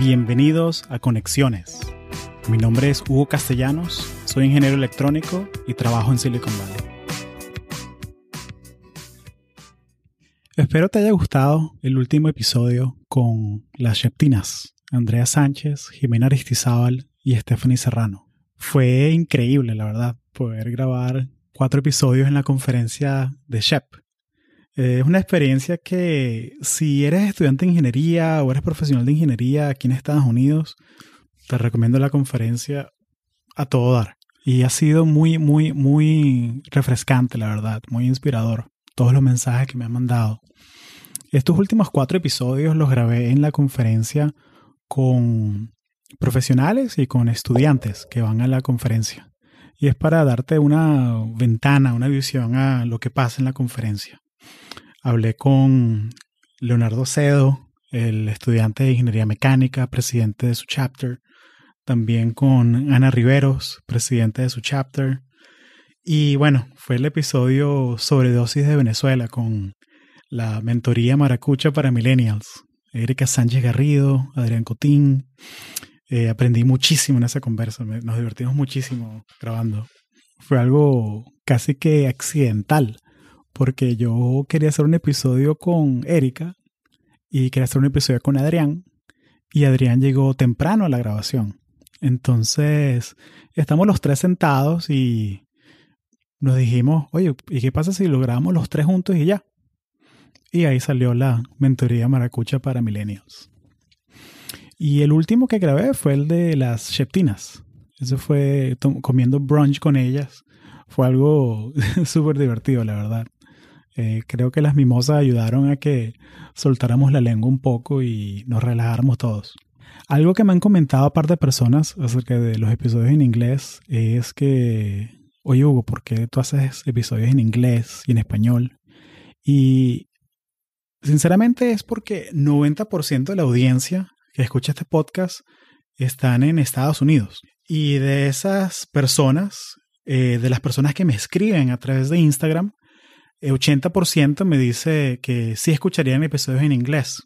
Bienvenidos a Conexiones. Mi nombre es Hugo Castellanos, soy ingeniero electrónico y trabajo en Silicon Valley. Espero te haya gustado el último episodio con las Sheptinas, Andrea Sánchez, Jimena Aristizábal y Stephanie Serrano. Fue increíble, la verdad, poder grabar cuatro episodios en la conferencia de Shep. Es una experiencia que si eres estudiante de ingeniería o eres profesional de ingeniería aquí en Estados Unidos, te recomiendo la conferencia a todo dar. Y ha sido muy, muy, muy refrescante, la verdad, muy inspirador. Todos los mensajes que me han mandado. Estos últimos cuatro episodios los grabé en la conferencia con profesionales y con estudiantes que van a la conferencia. Y es para darte una ventana, una visión a lo que pasa en la conferencia. Hablé con Leonardo Cedo, el estudiante de Ingeniería Mecánica, presidente de su chapter. También con Ana Riveros, presidente de su chapter. Y bueno, fue el episodio sobre dosis de Venezuela con la mentoría maracucha para millennials. Erika Sánchez Garrido, Adrián Cotín. Eh, aprendí muchísimo en esa conversa, nos divertimos muchísimo grabando. Fue algo casi que accidental, porque yo quería hacer un episodio con Erika y quería hacer un episodio con Adrián, y Adrián llegó temprano a la grabación. Entonces, estamos los tres sentados y nos dijimos, oye, ¿y qué pasa si lo grabamos los tres juntos y ya? Y ahí salió la mentoría maracucha para millennials. Y el último que grabé fue el de las Sheptinas. Eso fue comiendo brunch con ellas. Fue algo súper divertido, la verdad. Eh, creo que las mimosas ayudaron a que soltáramos la lengua un poco y nos relajáramos todos. Algo que me han comentado a par de personas acerca de los episodios en inglés es que, oye Hugo, ¿por qué tú haces episodios en inglés y en español? Y sinceramente es porque 90% de la audiencia que escucha este podcast están en Estados Unidos. Y de esas personas, eh, de las personas que me escriben a través de Instagram, 80% me dice que sí escucharían episodios en inglés.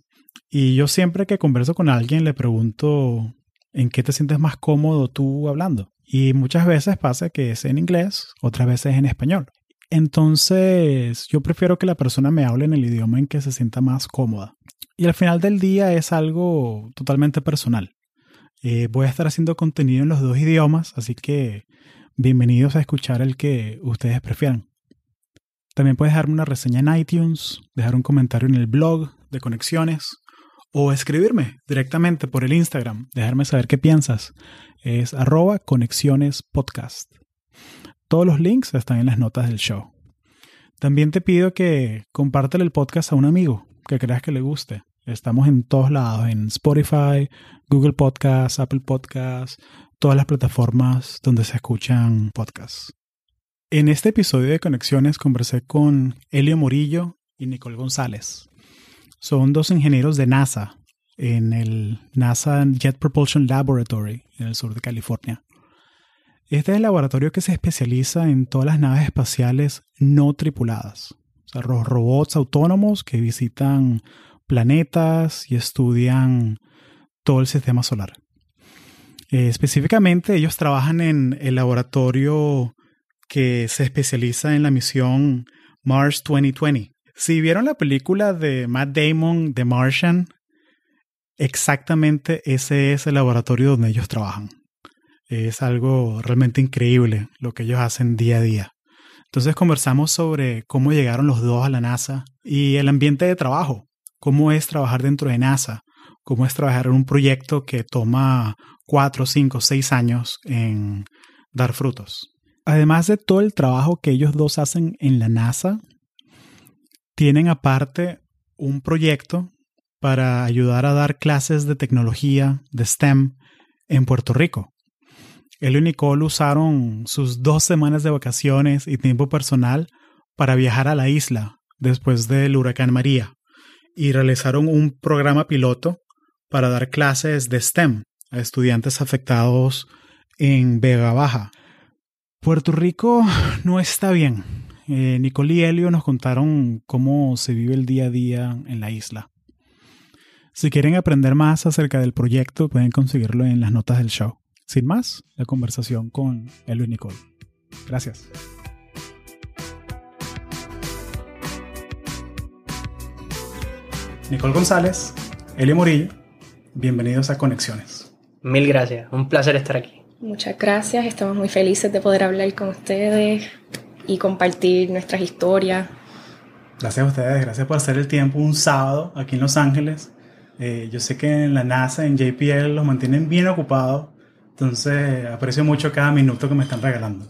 Y yo siempre que converso con alguien le pregunto en qué te sientes más cómodo tú hablando. Y muchas veces pasa que es en inglés, otras veces en español. Entonces, yo prefiero que la persona me hable en el idioma en que se sienta más cómoda. Y al final del día es algo totalmente personal. Eh, voy a estar haciendo contenido en los dos idiomas, así que bienvenidos a escuchar el que ustedes prefieran. También puedes dejarme una reseña en iTunes, dejar un comentario en el blog de Conexiones o escribirme directamente por el Instagram, dejarme saber qué piensas. Es arroba Conexiones Podcast. Todos los links están en las notas del show. También te pido que compártele el podcast a un amigo que creas que le guste. Estamos en todos lados, en Spotify, Google Podcasts, Apple Podcasts, todas las plataformas donde se escuchan podcasts. En este episodio de Conexiones conversé con Elio Morillo y Nicole González. Son dos ingenieros de NASA en el NASA Jet Propulsion Laboratory en el sur de California. Este es el laboratorio que se especializa en todas las naves espaciales no tripuladas los robots autónomos que visitan planetas y estudian todo el sistema solar. Eh, específicamente, ellos trabajan en el laboratorio que se especializa en la misión Mars 2020. Si vieron la película de Matt Damon, The Martian, exactamente ese es el laboratorio donde ellos trabajan. Es algo realmente increíble lo que ellos hacen día a día. Entonces conversamos sobre cómo llegaron los dos a la NASA y el ambiente de trabajo, cómo es trabajar dentro de NASA, cómo es trabajar en un proyecto que toma cuatro, cinco, seis años en dar frutos. Además de todo el trabajo que ellos dos hacen en la NASA, tienen aparte un proyecto para ayudar a dar clases de tecnología, de STEM, en Puerto Rico. Él y Nicole usaron sus dos semanas de vacaciones y tiempo personal para viajar a la isla después del huracán María y realizaron un programa piloto para dar clases de STEM a estudiantes afectados en Vega Baja. Puerto Rico no está bien. Eh, Nicole y Helio nos contaron cómo se vive el día a día en la isla. Si quieren aprender más acerca del proyecto, pueden conseguirlo en las notas del show. Sin más, la conversación con Elio y Nicole. Gracias. Nicole González, Elio Morillo, bienvenidos a Conexiones. Mil gracias, un placer estar aquí. Muchas gracias, estamos muy felices de poder hablar con ustedes y compartir nuestras historias. Gracias a ustedes, gracias por hacer el tiempo un sábado aquí en Los Ángeles. Eh, yo sé que en la NASA, en JPL, los mantienen bien ocupados, entonces aprecio mucho cada minuto que me están regalando.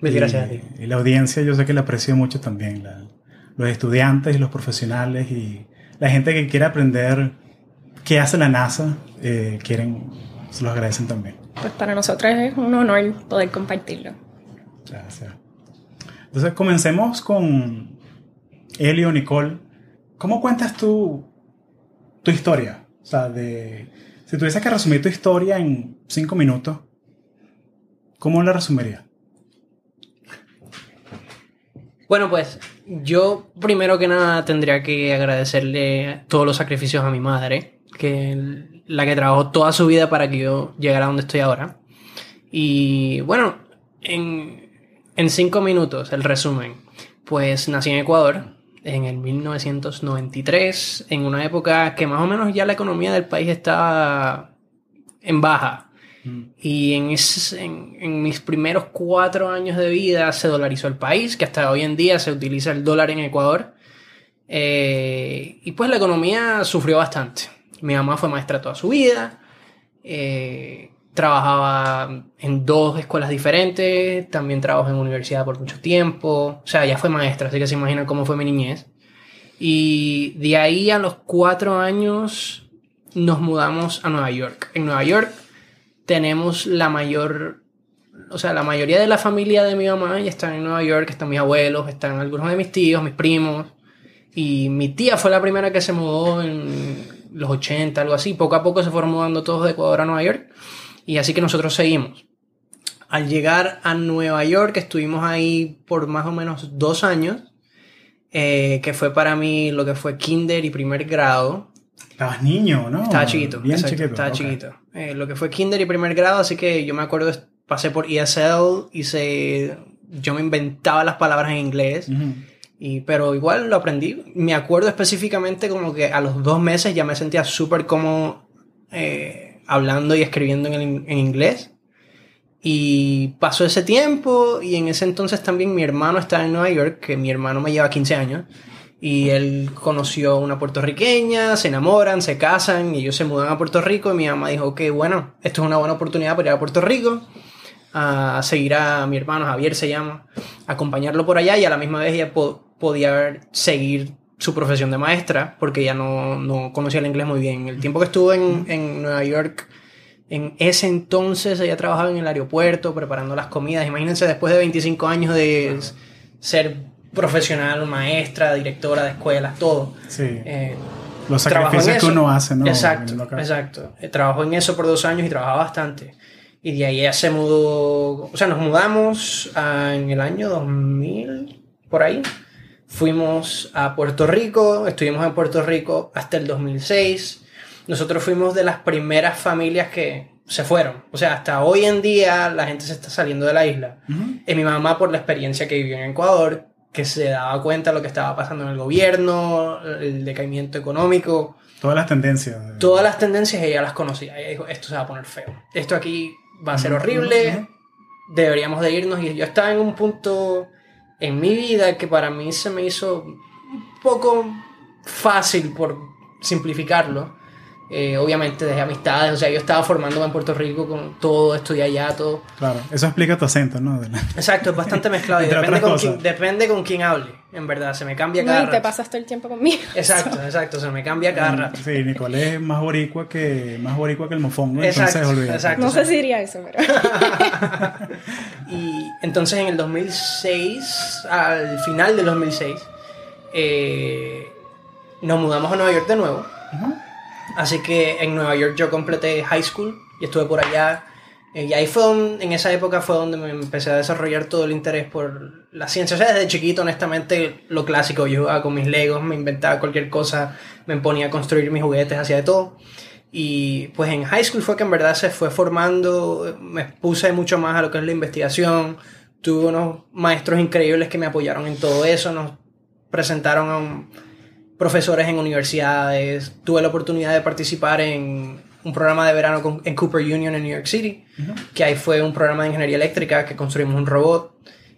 Mil gracias a y, ti. y la audiencia yo sé que la aprecio mucho también, la- los estudiantes y los profesionales y la gente que quiere aprender qué hace la NASA, eh, quieren, se los agradecen también. Pues para nosotros es un honor poder compartirlo. Gracias. Entonces comencemos con Elio, Nicole. ¿Cómo cuentas tú tu historia? O sea, de, si tuvieses que resumir tu historia en cinco minutos, ¿cómo la resumirías? Bueno, pues yo primero que nada tendría que agradecerle todos los sacrificios a mi madre, que la que trabajó toda su vida para que yo llegara a donde estoy ahora. Y bueno, en, en cinco minutos el resumen. Pues nací en Ecuador en el 1993, en una época que más o menos ya la economía del país estaba en baja. Y en, ese- en, en mis primeros cuatro años de vida se dolarizó el país, que hasta hoy en día se utiliza el dólar en Ecuador. Eh, y pues la economía sufrió bastante. Mi mamá fue maestra toda su vida. eh, trabajaba en dos escuelas diferentes. También trabajó en universidad por mucho tiempo. O sea, ya fue maestra, así que se imaginan cómo fue mi niñez. Y de ahí a los cuatro años nos mudamos a Nueva York. En Nueva York tenemos la mayor, o sea, la mayoría de la familia de mi mamá ya están en Nueva York, están mis abuelos, están algunos de mis tíos, mis primos. Y mi tía fue la primera que se mudó en los 80, algo así. Poco a poco se fueron mudando todos de Ecuador a Nueva York. Y así que nosotros seguimos. Al llegar a Nueva York, estuvimos ahí por más o menos dos años, eh, que fue para mí lo que fue kinder y primer grado. Estabas niño, ¿no? Estaba chiquito, Bien exacto, chiquito. estaba chiquito. Eh, lo que fue kinder y primer grado, así que yo me acuerdo, pasé por ESL, hice, yo me inventaba las palabras en inglés. Y, pero igual lo aprendí. Me acuerdo específicamente como que a los dos meses ya me sentía súper cómodo eh, hablando y escribiendo en, el- en inglés. Y pasó ese tiempo y en ese entonces también mi hermano estaba en Nueva York, que mi hermano me lleva 15 años. Y él conoció a una puertorriqueña, se enamoran, se casan y ellos se mudan a Puerto Rico. Y mi mamá dijo, ok, bueno, esto es una buena oportunidad para ir a Puerto Rico, a seguir a mi hermano, Javier se llama, acompañarlo por allá y a la misma vez ella podía seguir su profesión de maestra porque ella no, no conocía el inglés muy bien. El tiempo que estuvo en, en Nueva York, en ese entonces ella trabajaba en el aeropuerto preparando las comidas. Imagínense después de 25 años de ser profesional, maestra, directora de escuelas, todo. Sí. Eh, Los sacrificios que uno hace, ¿no? Exacto, exacto. Eh, Trabajó en eso por dos años y trabajaba bastante. Y de ahí ella se mudó, o sea, nos mudamos a- en el año 2000, por ahí. Fuimos a Puerto Rico, estuvimos en Puerto Rico hasta el 2006. Nosotros fuimos de las primeras familias que se fueron. O sea, hasta hoy en día la gente se está saliendo de la isla. Ujú. Y mi mamá, por la experiencia que vivió en Ecuador, que se daba cuenta de lo que estaba pasando en el gobierno, el decaimiento económico, Todas las tendencias. todas las tendencias ella las conocía. Ella dijo, esto se va a poner feo. Esto aquí va a ser horrible. Deberíamos de irnos. Y yo estaba en un punto en mi vida que para mí se me hizo un poco fácil por simplificarlo. Eh, obviamente dejé amistades, o sea, yo estaba formándome en Puerto Rico con todo, estudié allá, todo. Claro, eso explica tu acento, ¿no? De la- Exacto, es bastante mezclado y depende con, quién, depende con quién hable, en verdad, se me cambia No, cada y te rato. pasas todo el tiempo conmigo. Exacto, exacto, se me cambia cada rato. Sí, Nicole es más boricua que, más boricua que el mofongo, Exacto, entonces olvídate. exacto. No sé si diría eso, pero Y entonces en el 2006, al final del 2006, eh, nos mudamos a Nueva York de nuevo. Así que en Nueva York yo completé high school y estuve por allá Eh, y ahí fue donde- en esa época fue donde me empecé a desarrollar todo el interés por la ciencia. O sea, desde chiquito, honestamente, lo clásico, yo jugaba con mis legos, me inventaba cualquier cosa, me ponía a construir mis juguetes, hacía de todo. Y pues en high school fue que en verdad se fue formando, me puse mucho más a lo que es la investigación, tuve unos maestros increíbles que me apoyaron en todo eso, nos presentaron a un- profesores en universidades, tuve la oportunidad de participar en un programa de verano con- en Cooper Union en New York City, que ahí fue un programa de ingeniería eléctrica que construimos un robot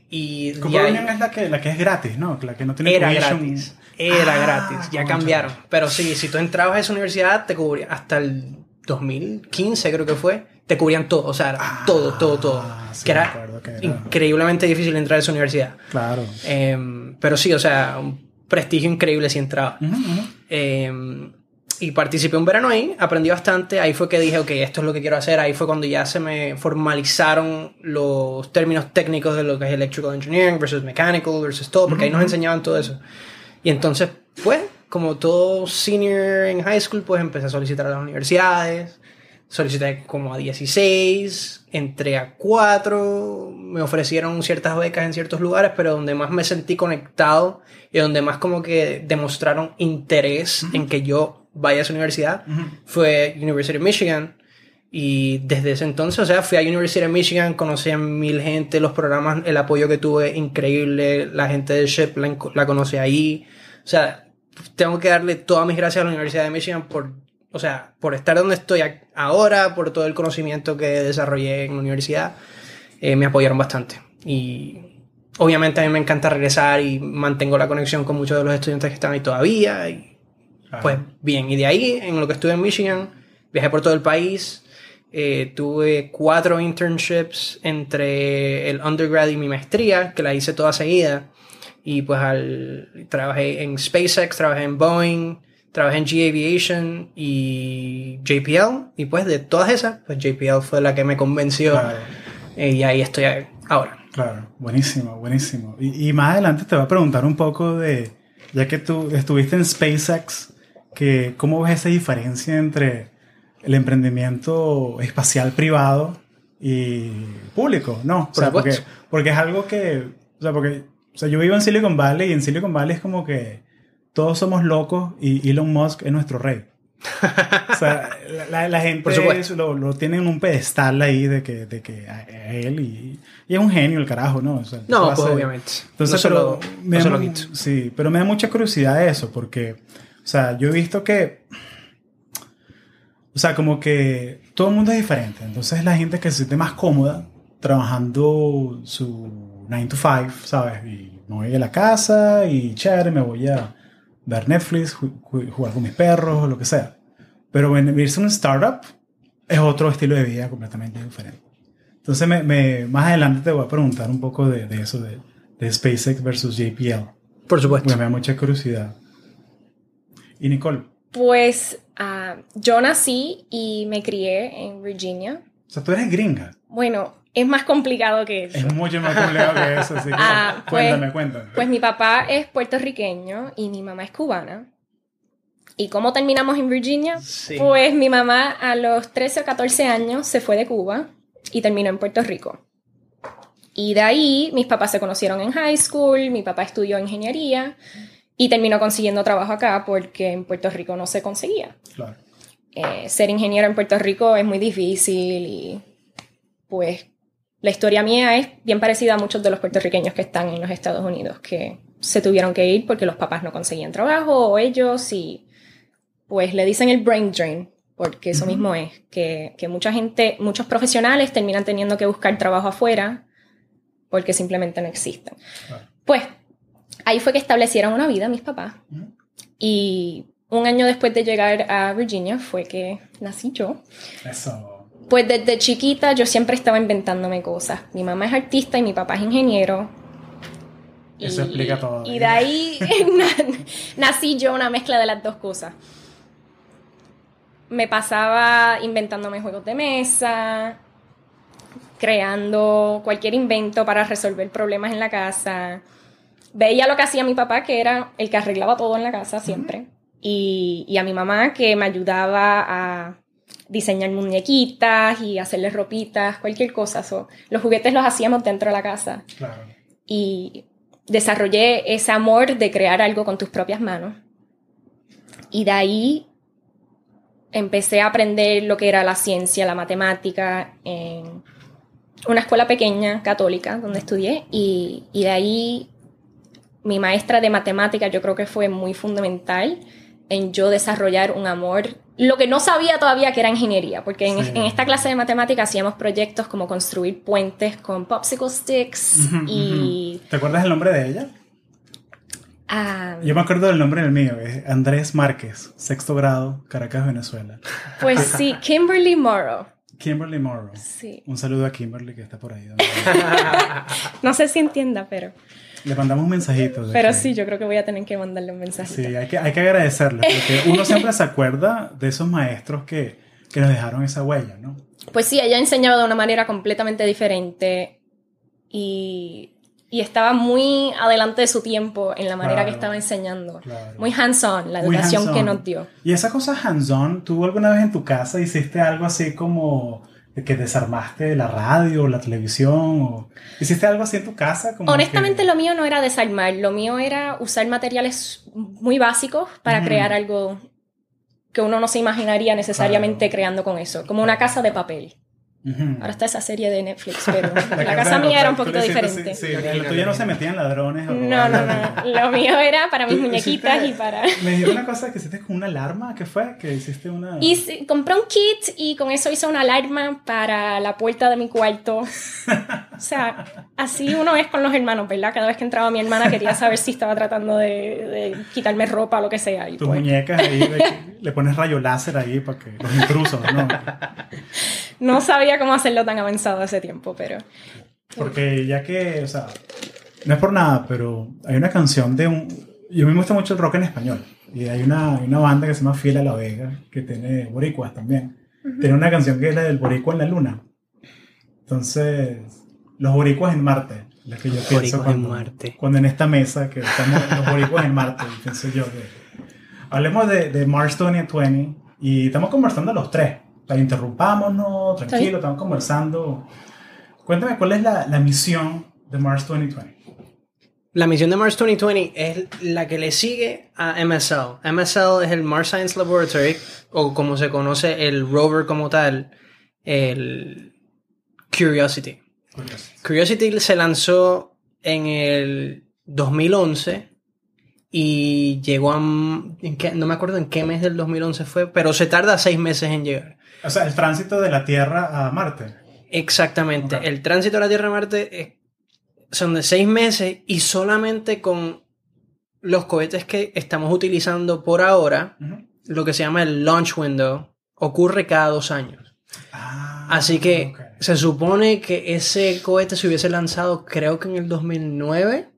y Cooper Union es la que, la que es gratis, ¿no? La que no tiene era tuition. gratis. Era Ah, gratis. Ya cambiaron. Pero sí, si tú entrabas a esa universidad, te cubría hasta el 2015, creo que fue. Te cubrían todo. O sea, Ah, todo, todo, todo. sí, que era, acuerdo que era. increíblemente difícil entrar a esa universidad. Claro. Em, pero sí, o sea, un prestigio increíble si entraba. Eh, y participé un verano ahí, aprendí bastante. Ahí fue que dije, ok, esto es lo que quiero hacer. Ahí fue cuando ya se me formalizaron los términos técnicos de lo que es electrical engineering versus mechanical versus todo, porque ahí nos enseñaban todo eso. Y entonces, pues, como todo senior en high school, pues empecé a solicitar a las universidades. Solicité como a 16, entré a 4, me ofrecieron ciertas becas en ciertos lugares, pero donde más me sentí conectado y donde más como que demostraron interés en que yo vaya a esa universidad fue University of Michigan. Y desde ese entonces, o sea, fui a University of Michigan, conocí a mil gente, los programas, el apoyo que tuve, increíble, la gente de SHIP la, la conocí ahí. O sea, tengo que darle todas mis gracias a la Universidad de Michigan por, o sea, por estar donde estoy ahora, por todo el conocimiento que desarrollé en la universidad. Eh, me apoyaron bastante. Y obviamente a mí me encanta regresar y mantengo la conexión con muchos de los estudiantes que están ahí todavía. Y Claro. pues bien, y de ahí, en lo que estuve en Michigan, viajé por todo el país. eh, tuve cuatro internships entre el undergrad y mi maestría, que la hice toda seguida. Y pues al, trabajé en SpaceX, trabajé en Boeing, trabajé en G Aviation y JPL. Y pues de todas esas, pues JPL fue la que me convenció. Claro. eh, y ahí estoy ahora. Claro, buenísimo, buenísimo. Y, y más adelante te voy a preguntar un poco de, ya que tú estuviste en SpaceX, que ¿cómo ves esa diferencia entre el emprendimiento espacial privado y público? No, o sea, porque, porque es algo que, o sea, porque, o sea, yo vivo en Silicon Valley y en Silicon Valley es como que todos somos locos y Elon Musk es nuestro rey. O sea, la, la- la gente lo, lo tiene en un pedestal ahí de que, de que a, a él y, y es un genio el carajo, ¿no? O sea, ¿qué No, pues obviamente. Entonces, no se pero lo, me no da. Sí, pero me da mucha curiosidad eso, porque, o sea, yo he visto que, o sea, como que todo el mundo es diferente. Entonces, la gente que se siente más cómoda trabajando su 9 to 5, ¿sabes? Y me voy a la casa y chévere, me voy a ver Netflix, ju- ju- jugar con mis perros o lo que sea. Pero en irse a un startup es otro estilo de vida completamente diferente. Entonces, me, me- más adelante te voy a preguntar un poco de, de eso, de, de SpaceX versus JPL. Por supuesto. Porque me da mucha curiosidad. Y Nicole, Pues ah, yo nací y me crié en Virginia. o sea, tú eres gringa. Bueno, es más complicado que eso. Es mucho más complejo que eso, así que Ah, pues- cuéntame, cuéntame. Pues mi papá es puertorriqueño y mi mamá es cubana. ¿Y cómo terminamos en Virginia? Sí. Pues mi mamá a los 13 o 14 años se fue de Cuba y terminó en Puerto Rico. Y de ahí mis papás se conocieron en high school, mi papá estudió ingeniería y terminó consiguiendo trabajo acá porque en Puerto Rico no se conseguía. Claro. Eh, ser ingeniero en Puerto Rico es muy difícil y pues la historia mía es bien parecida a muchos de los puertorriqueños que están en los Estados Unidos, que se tuvieron que ir porque los papás no conseguían trabajo o ellos y pues le dicen el brain drain, porque eso mismo es, que, que mucha gente, muchos profesionales terminan teniendo que buscar trabajo afuera porque simplemente no existen. Pues ahí fue que establecieron una vida mis papás y un año después de llegar a Virginia fue que nací yo. Eso. Pues desde chiquita yo siempre estaba inventándome cosas. Mi mamá es artista y mi papá es ingeniero. Eso explica todo. Y de ahí na- nací yo una mezcla de las dos cosas. Me pasaba inventándome juegos de mesa, creando cualquier invento para resolver problemas en la casa. Veía lo que hacía mi papá, que era el que arreglaba todo en la casa siempre. y, y a mi mamá, que me ayudaba a diseñar muñequitas y hacerles ropitas, cualquier cosa. So, los juguetes los hacíamos dentro de la casa. Claro. Y desarrollé ese amor de crear algo con tus propias manos. Y de ahí empecé a aprender lo que era la ciencia, la matemática, en una escuela pequeña católica donde estudié. Y, y de ahí mi maestra de matemática yo creo que fue muy fundamental en yo desarrollar un amor. Lo que no sabía todavía que era ingeniería, porque en, Sí. en esta clase de matemática hacíamos proyectos como construir puentes con popsicle sticks y... ¿Te acuerdas el nombre de ella? ah, Yo me acuerdo del nombre del mío, es Andrés Márquez, sexto grado, Caracas, Venezuela. pues sí, Kimberly Morrow. Kimberly Morrow. Sí. Un saludo a Kimberly que está por ahí. No sé si entienda, pero... Le mandamos un mensajito. Pero que- sí, yo creo que voy a tener que mandarle un mensaje. Sí, hay que, hay que agradecerle, porque uno siempre se acuerda de esos maestros que, que nos dejaron esa huella, ¿no? Pues sí, ella enseñaba de una manera completamente diferente y, y estaba muy adelante de su tiempo en la manera Claro. que estaba enseñando. Claro. Muy hands-on, la educación que nos dio. Y esa cosa hands-on, ¿tú alguna vez en tu casa hiciste algo así como que desarmaste la radio o la televisión? O ¿Hiciste algo así en tu casa? Como Honestamente que- lo mío no era desarmar, lo mío era usar materiales muy básicos para Ujú. crear algo que uno no se imaginaría necesariamente Claro. creando con eso, como una casa de papel. Ahora está esa serie de Netflix, pero la, casa mía era un poquito diferente. Sí, sí, lo tuyo no se metían ladrones. a No, no, no. Lo mío era para mis muñequitas hiciste- y para... Me dijeron una cosa que hiciste con una alarma, ¿qué fue? Que hiciste una... Y compré un kit y con eso hice una alarma para la puerta de mi cuarto. O sea, así uno es con los hermanos, ¿verdad? Cada vez que entraba mi hermana quería saber si estaba tratando de, de quitarme ropa o lo que sea. Tus pues, muñecas ahí, le pones rayo láser ahí para que los intrusos, ¿no? no sabía cómo hacerlo tan avanzado hace tiempo, pero... Porque ya que, o sea, no es por nada, pero hay una canción de un... Yo me gusta mucho el rock en español. Y hay una, hay una banda que se llama Fiel a la Vega, que tiene boricuas también. Tiene una canción que es la del boricua en la luna. Entonces, los boricuas en Marte. La que yo pienso Boricuas en cuando, Marte. cuando en esta mesa que estamos los boricuas en Marte, pienso yo que... Hablemos de, de Mars 2020 y estamos conversando los tres. Interrumpámonos, tranquilo, estamos conversando. Cuéntame cuál es la, la misión de Mars 2020. La misión de Mars 2020 es la que le sigue a MSL. MSL es el Mars Science Laboratory, o como se conoce el rover como tal, el Curiosity. Curiosity se lanzó en el 2011 y llegó a... ¿en qué? no me acuerdo en qué mes del 2011 fue, pero se tarda seis meses en llegar. O sea, el tránsito de la Tierra a Marte. Exactamente. El tránsito a la Tierra a Marte es- son de seis meses y solamente con los cohetes que estamos utilizando por ahora, lo que se llama el launch window, ocurre cada dos años. Ah, Así que se supone que ese cohete se hubiese lanzado creo que en el 2009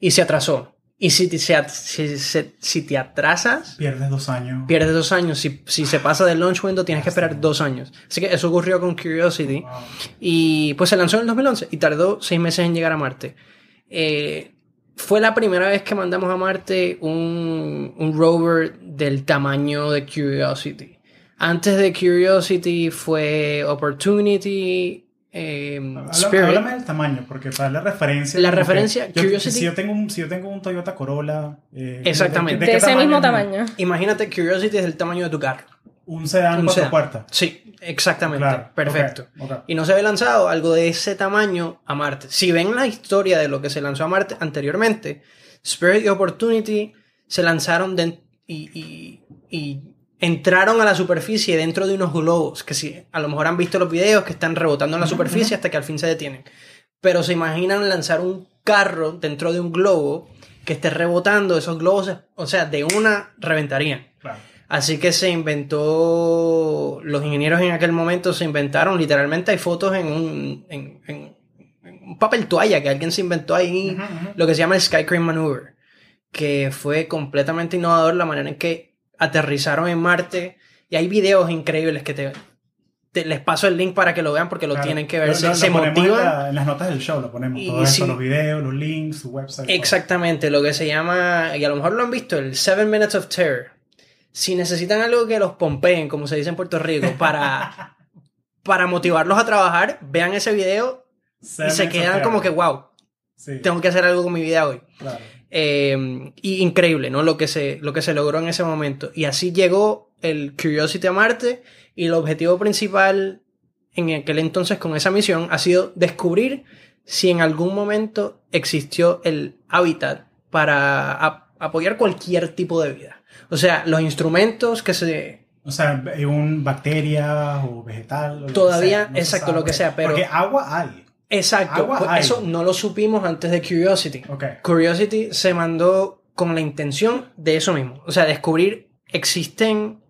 y se atrasó. Y si te, si, se- si te atrasas, Pierdes dos años. pierdes dos años. Si, si se pasa del launch window, tienes que esperar dos años. Así que eso ocurrió con Curiosity. Wow. Y pues se lanzó en el 2011 y tardó seis meses en llegar a Marte. Eh, fue la primera vez que mandamos a Marte un, un rover del tamaño de Curiosity. Antes de Curiosity fue Opportunity, eh, Habla-. Háblame del tamaño, porque para la referencia. La referencia, yo- Curiosity- Si yo, tengo un, si yo tengo un Toyota Corolla. eh, Exactamente. De ese mismo es? tamaño. Imagínate, Curiosity es del tamaño de tu carro. Un sedán Un cuatro sedán. puertas. Sí, exactamente. Claro, Perfecto. Y no se había lanzado algo de ese tamaño a Marte. Si ven la historia de lo que se lanzó a Marte anteriormente, Spirit y Opportunity se lanzaron de- y, y- y entraron a la superficie dentro de unos globos, que si a lo mejor han visto los videos que están rebotando en la superficie hasta que al fin se detienen. Pero se imaginan lanzar un carro dentro de un globo que esté rebotando, esos globos, o sea, de una reventarían. Claro. Así que se inventó, los ingenieros en aquel momento se inventaron, literalmente hay fotos en un, en, en- en un papel toalla que alguien se inventó ahí, lo que se llama el Sky Crane Maneuver, que fue completamente innovador la manera en que aterrizaron en Marte. Y hay videos increíbles que te, te- les paso el link para que lo vean porque lo Claro. tienen que ver. Lo- se lo- se ponemos en, motivan. la- en las notas del show, lo ponemos. Y todo eso, sí. los videos, los links, su website. todo. Exactamente, lo que se llama, y a lo mejor lo han visto, el Seven Minutes of Terror. si necesitan algo que los pompeen, como se dice en Puerto Rico, para, para motivarlos a trabajar, vean ese video y se quedan como que, wow, tengo que hacer algo con mi vida hoy. Eh, y increíble, ¿no? Lo que, se, lo que se logró en ese momento. Y así llegó el Curiosity a Marte y el objetivo principal en aquel entonces con esa misión ha sido descubrir si en algún momento existió el hábitat para apoyar cualquier tipo de vida. O sea, los instrumentos que se... O sea, un bacteria o vegetal. todavía, exacto, lo que sea, pero... Porque agua hay. Exacto, pues eso no lo supimos antes de Curiosity. Curiosity se mandó con la intención de eso mismo. O sea, descubrir existen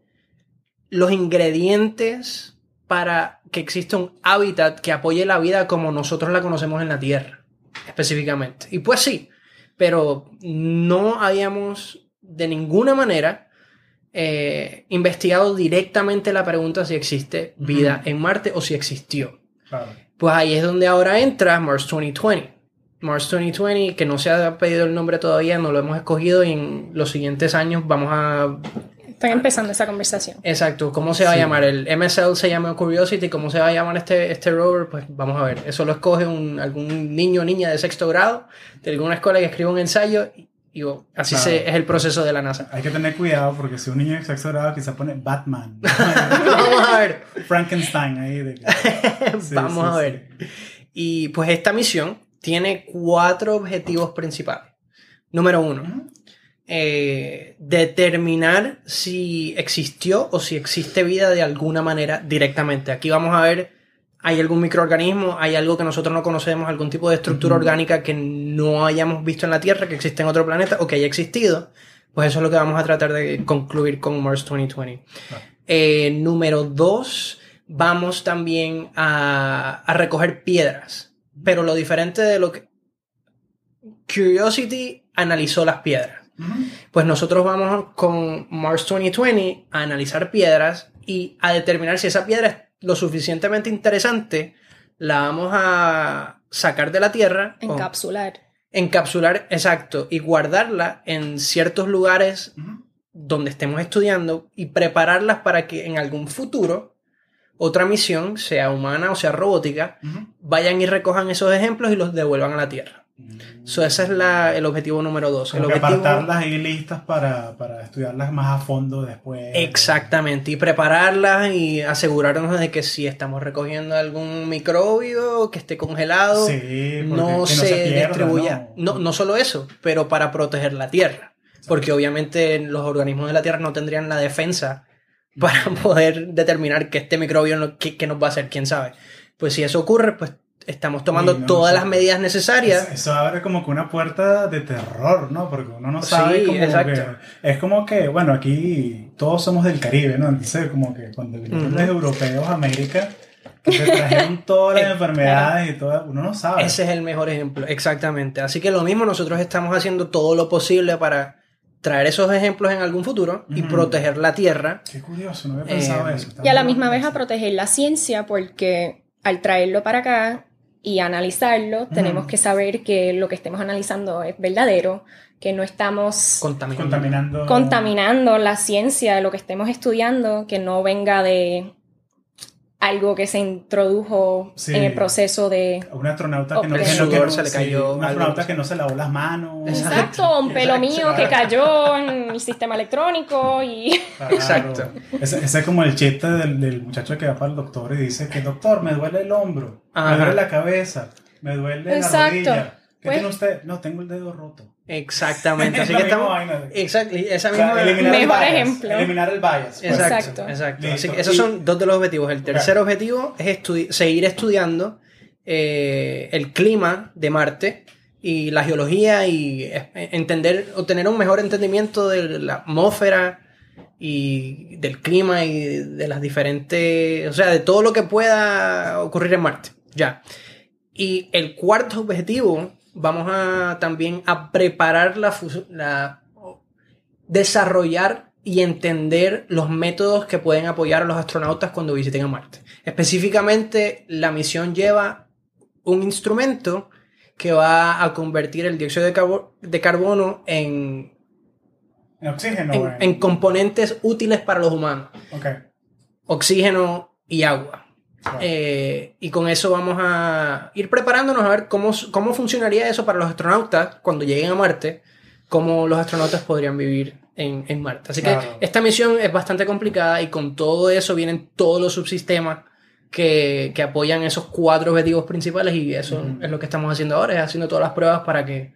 los ingredientes para que exista un hábitat que apoye la vida como nosotros la conocemos en la Tierra, específicamente. Y pues sí, pero no habíamos de ninguna manera eh, investigado directamente la pregunta si existe vida en Marte o si existió. Pues ahí es donde ahora entra Mars 2020. Mars 2020, que no se ha pedido el nombre todavía, no lo hemos escogido y en los siguientes años vamos a... Están empezando esa conversación. Exacto. ¿Cómo se va a llamar? El MSL se llama Curiosity. ¿Cómo se va a llamar este, este rover? Pues vamos a ver. Eso lo escoge un, algún niño o niña de sexto grado de alguna escuela que escribe un ensayo y así se, es el proceso de la NASA. Hay que tener cuidado porque si un niño de sexto grado quizá pone Batman. Vamos a ver. Frankenstein ahí. Vamos a ver. Y pues esta misión tiene cuatro objetivos principales. Número uno, eh, determinar si existió o si existe vida de alguna manera directamente. Aquí vamos a ver hay algún microorganismo, hay algo que nosotros no conocemos, algún tipo de estructura orgánica que no hayamos visto en la Tierra, que existe en otro planeta o que haya existido, pues eso es lo que vamos a tratar de concluir con Mars 2020. Eh, número dos, vamos también a, recoger piedras, pero lo diferente de lo que Curiosity analizó las piedras. Pues nosotros vamos con Mars 2020 a analizar piedras y a determinar si esa piedra lo suficientemente interesante, la vamos a sacar de la Tierra. Encapsular. encapsular, exacto, y guardarla en ciertos lugares donde estemos estudiando y prepararlas para que en algún futuro otra misión, sea humana o sea robótica, vayan y recojan esos ejemplos y los devuelvan a la Tierra. So, ese es la, el objetivo número dos. el objetivo... apartarlas ahí listas para, para, estudiarlas más a fondo después. Exactamente, y prepararlas y asegurarnos de que si estamos recogiendo algún microbio que esté congelado, no, se, distribuya. ¿no? No, solo eso, pero para proteger la Tierra. Porque obviamente los organismos de la Tierra no tendrían la defensa para poder determinar que este microbio, que, que nos va a hacer, quién sabe. Pues si eso ocurre, pues estamos tomando todas las medidas necesarias. Eso, abre como que una puerta de terror, ¿no? Porque uno no sabe sí, exacto. es como que, bueno, aquí todos somos del Caribe, ¿no? Entonces, como que cuando vinieron los europeos a América, que se trajeron todas las enfermedades y todo, uno no sabe. Ese es el mejor ejemplo, exactamente. Así que lo mismo, nosotros estamos haciendo todo lo posible para traer esos ejemplos en algún futuro y proteger la Tierra. Qué curioso, no había pensado eh, eso. Y a la misma vez a proteger la ciencia porque al traerlo para acá y analizarlo, tenemos que saber que lo que estemos analizando es verdadero, que no estamos contaminando. contaminando la ciencia de lo que estemos estudiando, que no venga de algo que se introdujo en el proceso de un astronauta que no, se le cayó un astronauta que no se lavó las manos. Exacto un pelo mío que cayó en el sistema electrónico y exacto. Ese, es como el chiste del, muchacho que va para el doctor y dice que doctor me duele el hombro me duele la cabeza me duele la rodilla. ¿qué pues tiene usted? no tengo el dedo roto Exactamente. Así que estamos. Exacto. Esa misma. mejor ejemplo. Eliminar el bias. Pues. Exacto. Exacto. Así que esos son dos de los objetivos. El tercer objetivo es seguir estudiando eh, el clima de Marte y la geología y entender o tener un mejor entendimiento de la atmósfera y del clima y de las diferentes, o sea, de todo lo que pueda ocurrir en Marte. Ya. Y el cuarto objetivo vamos a también a preparar la, la desarrollar y entender los métodos que pueden apoyar a los astronautas cuando visiten a Marte. Específicamente, la misión lleva un instrumento que va a convertir el dióxido de, carbono en En oxígeno. en, en componentes útiles para los humanos. Oxígeno y agua. Eh, y con eso vamos a ir preparándonos a ver cómo, cómo funcionaría eso para los astronautas cuando lleguen a Marte, cómo los astronautas podrían vivir en, en Marte. Así Claro. que esta misión es bastante complicada y con todo eso vienen todos los subsistemas que, que apoyan esos cuatro objetivos principales y eso es lo que estamos haciendo ahora, es haciendo todas las pruebas para que,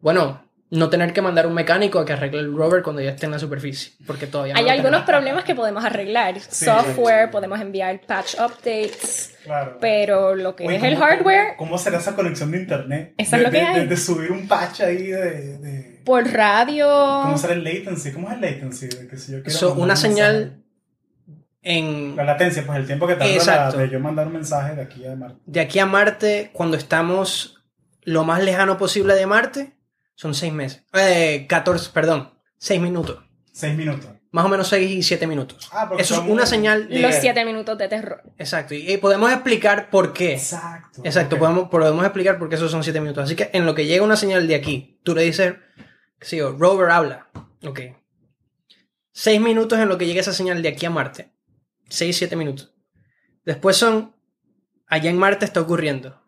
bueno, no tener que mandar un mecánico a que arregle el rover cuando ya esté en la superficie, porque todavía no Hay algunos problemas que podemos arreglar. Sí, Software, sí. podemos enviar patch updates, Claro. pero lo que Oye, es el ¿cómo- hardware, ¿Cómo, será esa conexión de internet? Eso es lo que de, hay. de- de subir un patch ahí de. de- por radio, ¿Cómo será el latency? ¿Cómo es el latency? Que si yo mandar una un señal mensaje. en, La latencia, pues el tiempo que tarda de yo mandar un mensaje de aquí a Marte. de aquí a Marte, cuando estamos lo más lejano posible de Marte, son seis meses. Eh, 14, perdón, seis minutos. Seis minutos. Más o menos seis y siete minutos. Ah, porque Eso es una muy- señal de... los siete minutos de terror. Exacto. Y, y podemos explicar por qué. Exacto. Exacto, podemos, podemos explicar por qué esos son siete minutos. Así que en lo que llega una señal de aquí, tú le dices, qué sé yo, Rover habla. Ok. Seis minutos en lo que llega esa señal de aquí a Marte. Seis, siete minutos. Después son, allá en Marte está ocurriendo.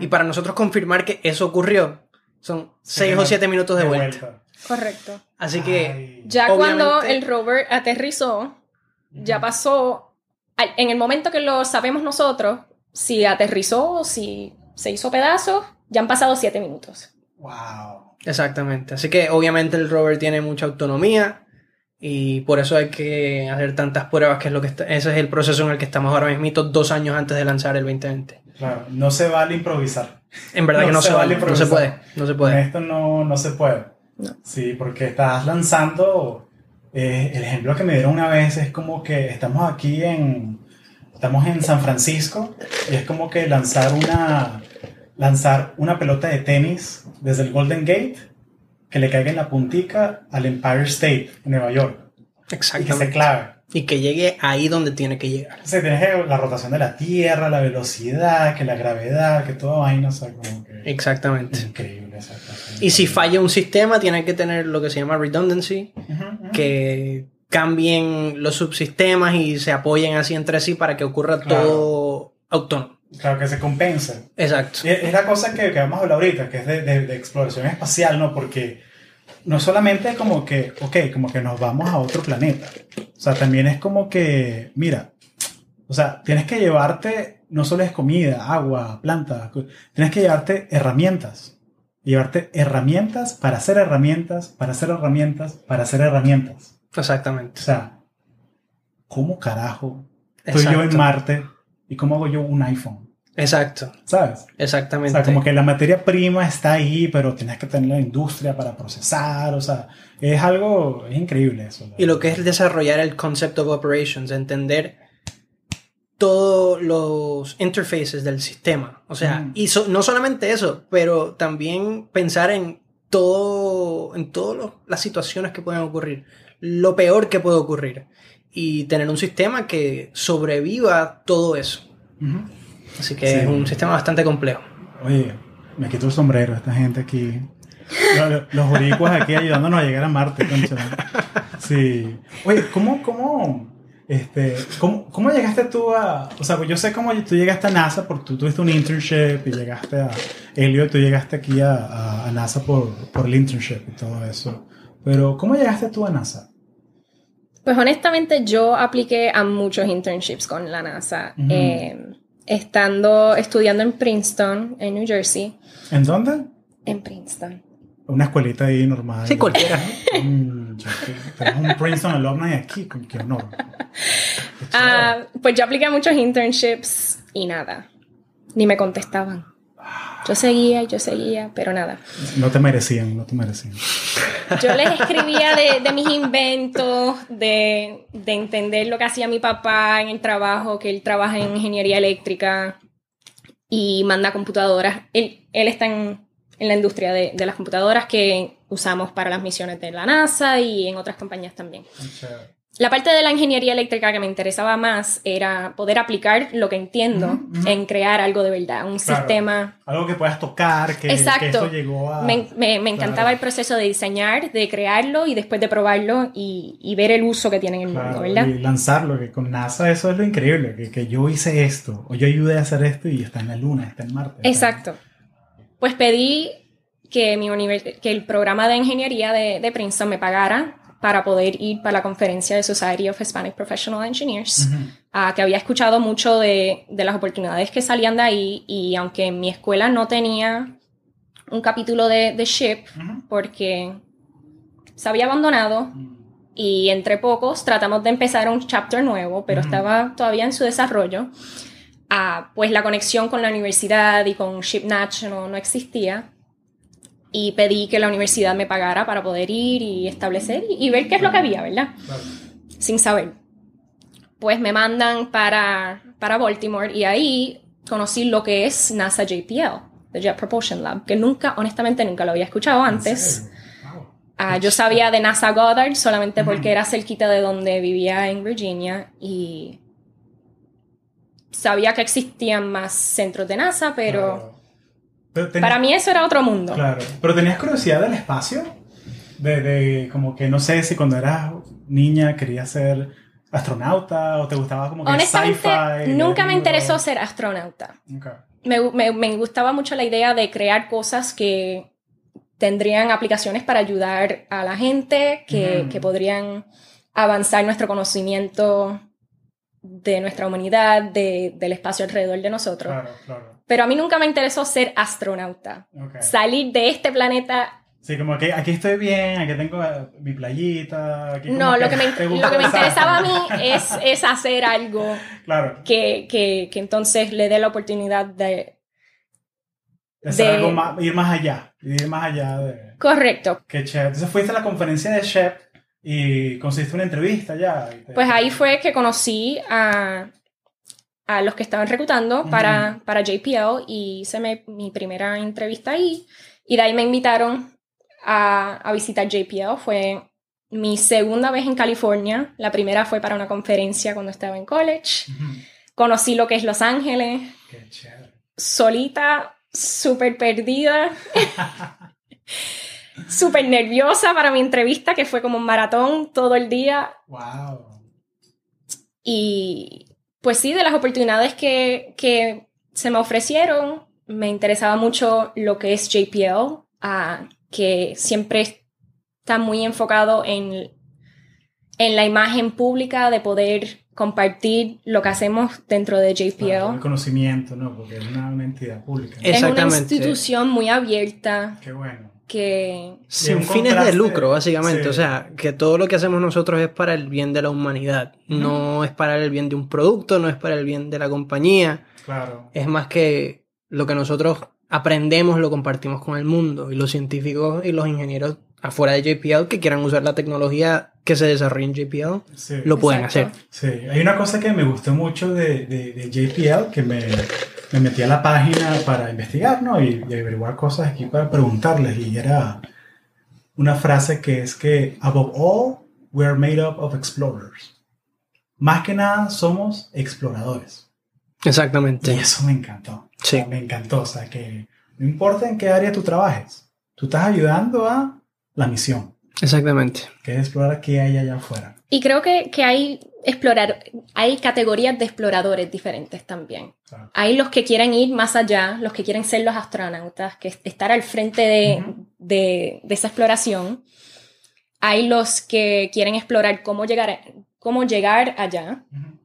Y para nosotros confirmar que eso ocurrió, son seis o siete minutos de, vuelta. Correcto. Así que, Ay. Ya cuando el rover aterrizó, ya pasó, en el momento que lo sabemos nosotros, si aterrizó o si se hizo pedazos, ya han pasado siete minutos. Wow. exactamente. Así que obviamente el rover tiene mucha autonomía y por eso hay que hacer tantas pruebas, que es lo que está- ese es el proceso en el que estamos ahora mismo, dos años antes de lanzar el 2020. Claro, no se vale improvisar. En verdad No que no se se, vale vale, no se puede, improvisar. no se puede. esto no, no se puede. No. Sí, porque estás lanzando. eh, el ejemplo que me dieron una vez es como que estamos aquí en. Estamos en San Francisco y es como que lanzar una. Lanzar una pelota de tenis desde el Golden Gate que le caiga en la puntica al Empire State en Nueva York y que se Exactamente. clave. Y que llegue ahí donde tiene que llegar. O sea, tienes la rotación de la Tierra, la velocidad, que la gravedad, que toda vaina, o sea, como que. Exactamente. Increíble esa. Y si falla un sistema, tiene que tener lo que se llama redundancy, Ujú, ujú. que cambien los subsistemas y se apoyen así entre sí para que ocurra Claro. todo autónomo. Claro, que se compense. Exacto. Y Es la cosa que, que vamos a hablar ahorita, que es de, de- de exploración espacial, ¿no? Porque no solamente como que, ok, como que nos vamos a otro planeta. O sea, también es como que, mira, o sea, tienes que llevarte, no solo es comida, agua, plantas, tienes que llevarte herramientas. Llevarte herramientas para hacer herramientas, para hacer herramientas, para hacer herramientas. O Exactamente. sea, ¿cómo carajo estoy yo en. Marte y cómo hago yo un iPhone? Exacto. ¿Sabes? O Exactamente. sea, como que la materia prima está ahí, pero tienes que tener la industria para procesar, o sea, es algo, es increíble eso. Y lo que es desarrollar el concept of operations, entender todos los interfaces del sistema. O sea, Mm. y so- no solamente eso, pero también pensar en todo, en todas las situaciones que pueden ocurrir, lo peor que puede ocurrir, y tener un sistema que sobreviva todo eso. Ujú. Así que Sí. es un sistema bastante complejo. Oye, me quito el sombrero, esta gente aquí. Los, los boricuas aquí ayudándonos a llegar a Marte, concha. Sí. Oye, ¿cómo, cómo, este, cómo, cómo llegaste tú a... O sea, pues yo sé cómo tú llegaste a NASA porque tú tuviste un internship y llegaste a... Elliot, tú llegaste aquí a, a- a NASA por, por el internship y todo eso. Pero, ¿cómo llegaste tú a NASA? Pues honestamente yo apliqué a muchos internships con la NASA. Eh, estando estudiando en Princeton, en New Jersey. ¿En dónde? En Princeton. Una escuelita ahí normal. Sí, cualquiera. Mm, tenemos un Princeton alumni aquí, con qué honor. Qué. Ah, pues yo apliqué a muchos internships y nada. Ni me contestaban. Yo seguía, yo seguía, pero nada. No te merecían, no te merecían. Yo les escribía de, de mis inventos, de, de entender lo que hacía mi papá en el trabajo, que él trabaja en ingeniería eléctrica y manda computadoras. Él, él está en, en la industria de, de las computadoras que usamos para las misiones de la NASA y en otras compañías también. La parte de la ingeniería eléctrica que me interesaba más era poder aplicar lo que entiendo Ujú, ujú. en crear algo de verdad, un Claro. sistema. Algo que puedas tocar, que, Exacto. que esto llegó a... Me, me- me encantaba Claro. el proceso de diseñar, de crearlo y después de probarlo y, y ver el uso que tiene en el Claro, mundo, ¿verdad? y lanzarlo, que con NASA eso es lo increíble, que, que yo hice esto, o yo ayudé a hacer esto y está en la Luna, está en Marte. Exacto. Pues pedí que, mi univers- que el programa de ingeniería de, de Princeton me pagara para poder ir para la conferencia de Society of Hispanic Professional Engineers, ah, que había escuchado mucho de, de las oportunidades que salían de ahí y aunque mi escuela no tenía un capítulo de, de SHIP porque se había abandonado y entre pocos tratamos de empezar un chapter nuevo, pero estaba todavía en su desarrollo. Ah, pues la conexión con la universidad y con Ship National no existía. Y pedí que la universidad me pagara para poder ir y establecer y, y ver qué es lo que había, ¿verdad? Sin saber. Pues me mandan para, para Baltimore y ahí conocí lo que es NASA JPL, the Jet Propulsion Lab, que nunca, honestamente, nunca lo había escuchado ¿En antes. Wow. Ah, yo sabía de NASA Goddard solamente porque era cerquita de donde vivía en Virginia y sabía que existían más centros de NASA, pero. Tenías- para mí eso era otro mundo. Claro, pero tenías curiosidad del espacio, de, de como que no sé si cuando eras niña querías ser astronauta o te gustaba como que Honestamente, nunca me interesó ser astronauta. Me, me- me gustaba mucho la idea de crear cosas que tendrían aplicaciones para ayudar a la gente, que, que podrían avanzar nuestro conocimiento de nuestra humanidad, de- del espacio alrededor de nosotros. Claro, claro. Pero a mí nunca me interesó ser astronauta. ok. Salir de este planeta. Sí, como que aquí estoy bien, aquí tengo eh, mi playita. Aquí No, lo que me, lo que me interesaba a mí es, es hacer algo Claro, que, que, que entonces le dé la oportunidad de... de hacer de- algo más, ir más allá, ir más allá de... Correcto. Qué chévere. Entonces fuiste a la conferencia de Shep y conseguiste una entrevista ya. te- Pues ahí fue que conocí a, a los que estaban reclutando para, para JPL y hice mi, mi primera entrevista ahí. Y de ahí me invitaron a, a visitar JPL. Fue mi segunda vez en California. La primera fue para una conferencia cuando estaba en college. Ujú. Conocí lo que es Los Ángeles, Qué chévere. solita, súper perdida. Súper nerviosa para mi entrevista, que fue como un maratón todo el día. Wow. Y pues sí, de las oportunidades que, que se me ofrecieron, me interesaba mucho lo que es JPL, ah, que siempre está muy enfocado en, en la imagen pública de poder compartir lo que hacemos dentro de JPL. El conocimiento, ¿no? Porque es una, una entidad pública. Es- Es una institución muy abierta Qué bueno. Que... Sin fines de lucro, básicamente. sí. O sea, que todo lo que hacemos nosotros es para el bien de la humanidad. No es para el bien de un producto, no es para el bien de la compañía. Claro. Es más que lo que nosotros aprendemos lo compartimos con el mundo. Y los científicos y los ingenieros afuera de JPL que quieran usar la tecnología que se desarrolla en JPL, Sí. lo pueden Exacto. hacer. Sí, hay una cosa que me gustó mucho de, de, de JPL, que me, me metí a la página para investigar, ¿no? Y, y averiguar cosas aquí para preguntarles, y era una frase que es que, above all, we are made up of explorers. Más que nada, somos exploradores. Exactamente. Y eso me encantó. Sí. Me encantó, o sea, que no importa en qué área tú trabajes, tú estás ayudando a la misión, Exactamente. que es explorar qué hay allá afuera. Y creo que, que hay, explorar, hay categorías de exploradores diferentes también. Claro. Hay los que quieren ir más allá, los que quieren ser los astronautas, que es estar al frente de, Ujú. de- de esa exploración. Hay los que quieren explorar cómo llegar, cómo llegar allá. Ujú.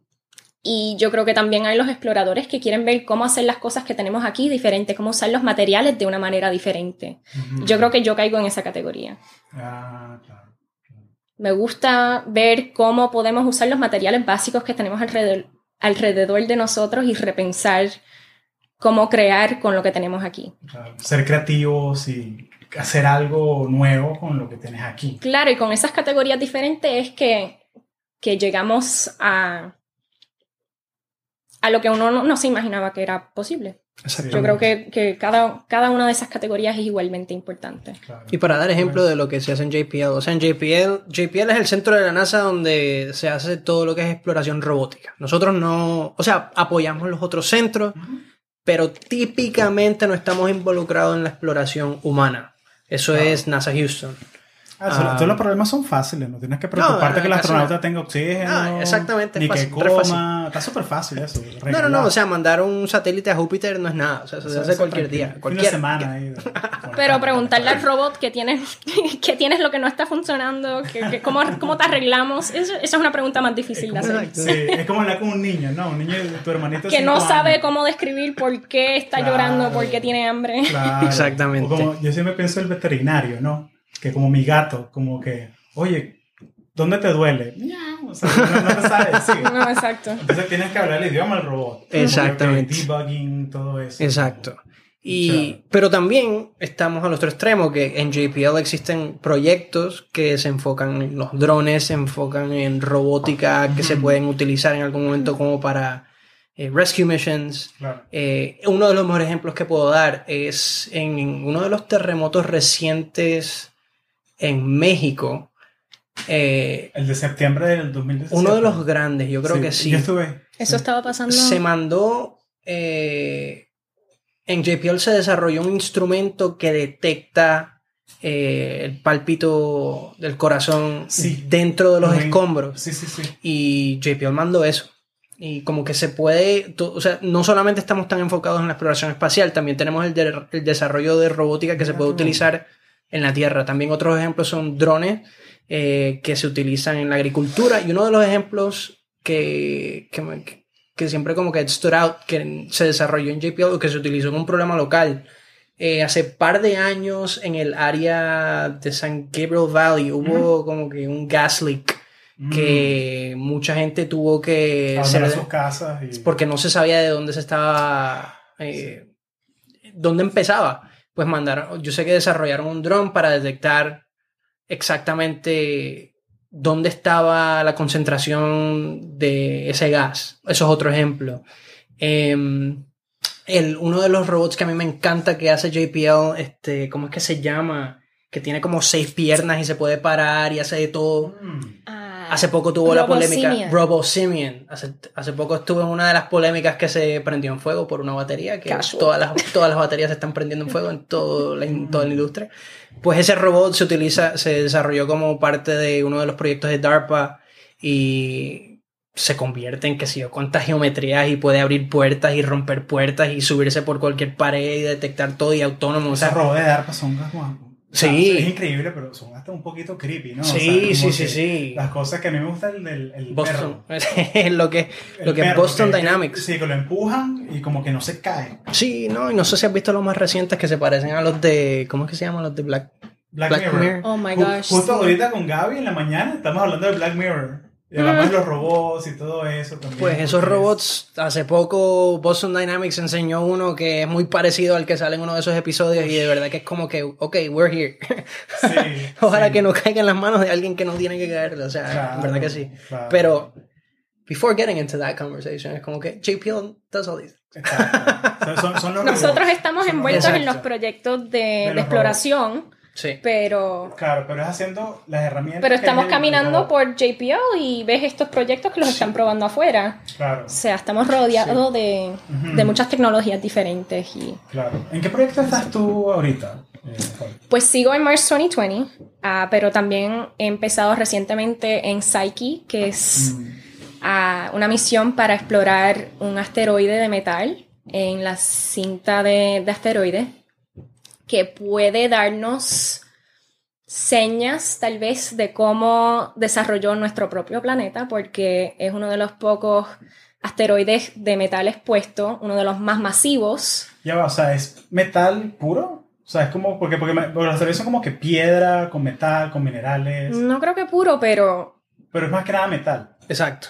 Y yo creo que también hay los exploradores que quieren ver cómo hacer las cosas que tenemos aquí diferente, cómo usar los materiales de una manera diferente. Ujú. Yo creo que yo caigo en esa categoría. Ah, claro. Me gusta ver cómo podemos usar los materiales básicos que tenemos alrededor, alrededor de nosotros y repensar cómo crear con lo que tenemos aquí. Claro, Ser creativos y hacer algo nuevo con lo que tienes aquí. Claro, y con esas categorías diferentes es que, que llegamos a, a lo que uno no, no se imaginaba que era posible. Yo creo que, que, cada, cada una de esas categorías es igualmente importante. Y para dar ejemplo de lo que se hace en JPL, o sea, en JPL, JPL es el centro de la NASA donde se hace todo lo que es exploración robótica. Nosotros no, o sea, apoyamos los otros centros, pero típicamente no estamos involucrados en la exploración humana. Eso es NASA Houston. Ah, todos los problemas son fáciles, no tienes que preocuparte que el astronauta tenga oxígeno. Ah, exactamente. Ni que coma. Está súper fácil eso. No, no, no. O sea, mandar un satélite a Júpiter no es nada. O sea, se hace cualquier día. Cualquier semana. Ahí, Pero preguntarle al robot que tienes, que tienes lo que no está funcionando, que, cómo, cómo, te arreglamos, eso, esa es una pregunta más difícil de hacer. Sí, es como hablar con un niño, ¿no? Un niño, tu hermanito. Que no sabe cómo describir por qué está llorando, por qué tiene hambre. Exactamente. como, yo siempre pienso el veterinario, ¿no? Que como mi gato, como que, oye, ¿dónde te duele? O sea, no, te sabes decir. No, exacto. Entonces tienes que hablar el idioma al robot. Exactamente. Debugging, todo eso. Exacto. Y, pero también estamos al otro extremo, que en JPL existen proyectos que se enfocan en los drones, se enfocan en robótica, que se pueden utilizar en algún momento como para eh, rescue missions. Eh, uno de los mejores ejemplos que puedo dar es en uno de los terremotos recientes en México. Eh, el de septiembre del 2017. Uno de los grandes, yo creo que sí. Yo estuve. Eso estaba pasando. Se mandó. Eh, en JPL se desarrolló un instrumento que detecta eh, el pálpito del corazón dentro de los escombros. Sí, sí, sí. Y JPL mandó eso. Y como que se puede, o sea, no solamente estamos tan enfocados en la exploración espacial, también tenemos el, el desarrollo de robótica que se puede utilizar en la tierra. También otros ejemplos son drones eh, que se utilizan en la agricultura y uno de los ejemplos que, que, siempre como que stood out, que se desarrolló en JPL, que se utilizó en un problema local. Eh, hace par de años en el área de San Gabriel Valley hubo como que un gas leak que mm. mucha gente tuvo que hacer sus casas porque no se sabía de dónde se estaba eh, dónde empezaba pues mandaron, yo sé que desarrollaron un dron para detectar exactamente dónde estaba la concentración de ese gas. Eso es otro ejemplo. Em, el, uno de los robots que a mí me encanta que hace JPL, este, ¿cómo es que se llama? Que tiene como seis piernas y se puede parar y hace de todo. Mm. Hace poco tuvo la polémica Robo Simian. Hace, hace, poco estuvo en una de las polémicas que se prendió en fuego por una batería, que todas las, todas las baterías se están prendiendo en fuego en, todo la, toda la industria. Pues ese robot se utiliza, se desarrolló como parte de uno de los proyectos de DARPA y se convierte en que sé yo cuántas geometrías y puede abrir puertas y romper puertas y subirse por cualquier pared y detectar todo y autónomo. Esos robots de DARPA son Sí. es increíble, pero son hasta un poquito creepy, ¿no? Sí, sí, sí, sí. Las cosas que a mí me gusta el, el, Boston. lo que, lo que es Boston Dynamics. Sí, que lo empujan y como que no se cae. Sí, no, y no sé si has visto los más recientes que se parecen a los de. ¿Cómo es que se llaman los de Black, Black, Mirror? Oh my gosh. Justo ahorita con Gaby en la mañana estamos hablando de Black Mirror. Y además los robots y todo eso también. Pues esos robots, hace poco Boston Dynamics enseñó uno que es muy parecido al que sale en uno de esos episodios y de verdad que es como que, ok, we're here. Sí, Ojalá que no caiga en las manos de alguien que no tiene que caer, o sea, en verdad que sí. Pero, before getting into that conversation, es como que JPL does all these. Nosotros estamos envueltos en los proyectos de, de exploración Sí. Pero. Claro, pero es haciendo las herramientas. Pero estamos caminando por JPO y ves estos proyectos que los están probando afuera. Claro. O sea, estamos rodeados de, de, muchas tecnologías diferentes. Y... Claro. ¿En qué proyecto estás tú ahorita? Eh, pues sigo en Mars 2020, ah, pero también he empezado recientemente en Psyche, que es ah, una misión para explorar un asteroide de metal en la cinta de, de asteroides que puede darnos señas tal vez de cómo desarrolló nuestro propio planeta, porque es uno de los pocos asteroides de metal expuesto, uno de los más masivos. Ya va, o sea, ¿es metal puro? O sea, es como, porque, porque, los asteroides son como que piedra, con metal, con minerales. No creo que puro, pero... Pero es más que nada metal. Exacto.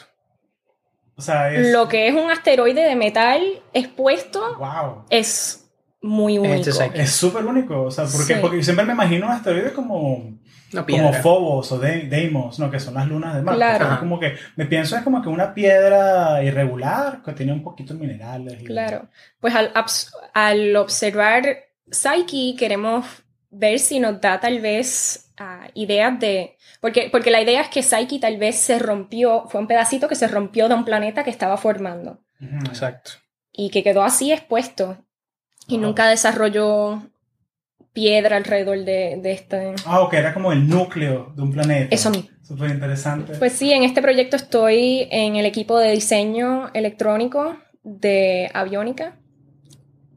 O sea, es... Lo que es un asteroide de metal expuesto wow. es muy único. este. Es súper único, o sea, porque, Sí. porque siempre me imagino un asteroide como, como. Phobos o De- Deimos, ¿no? Que son las lunas de Marte. Claro. pero es como que me pienso es como que una piedra irregular que tiene un poquito de minerales. y- Claro. Pues al, al observar Psyche queremos ver si nos da tal vez ah, ideas de... Porque, porque la idea es que Psyche tal vez se rompió, fue un pedacito que se rompió de un planeta que estaba formando. Exacto. y que quedó así expuesto y nunca desarrolló piedra alrededor de, de este... Ah, ok, era como el núcleo de un planeta. Eso mismo. Súper interesante. Pues sí, en este proyecto estoy en el equipo de diseño electrónico de Aviónica,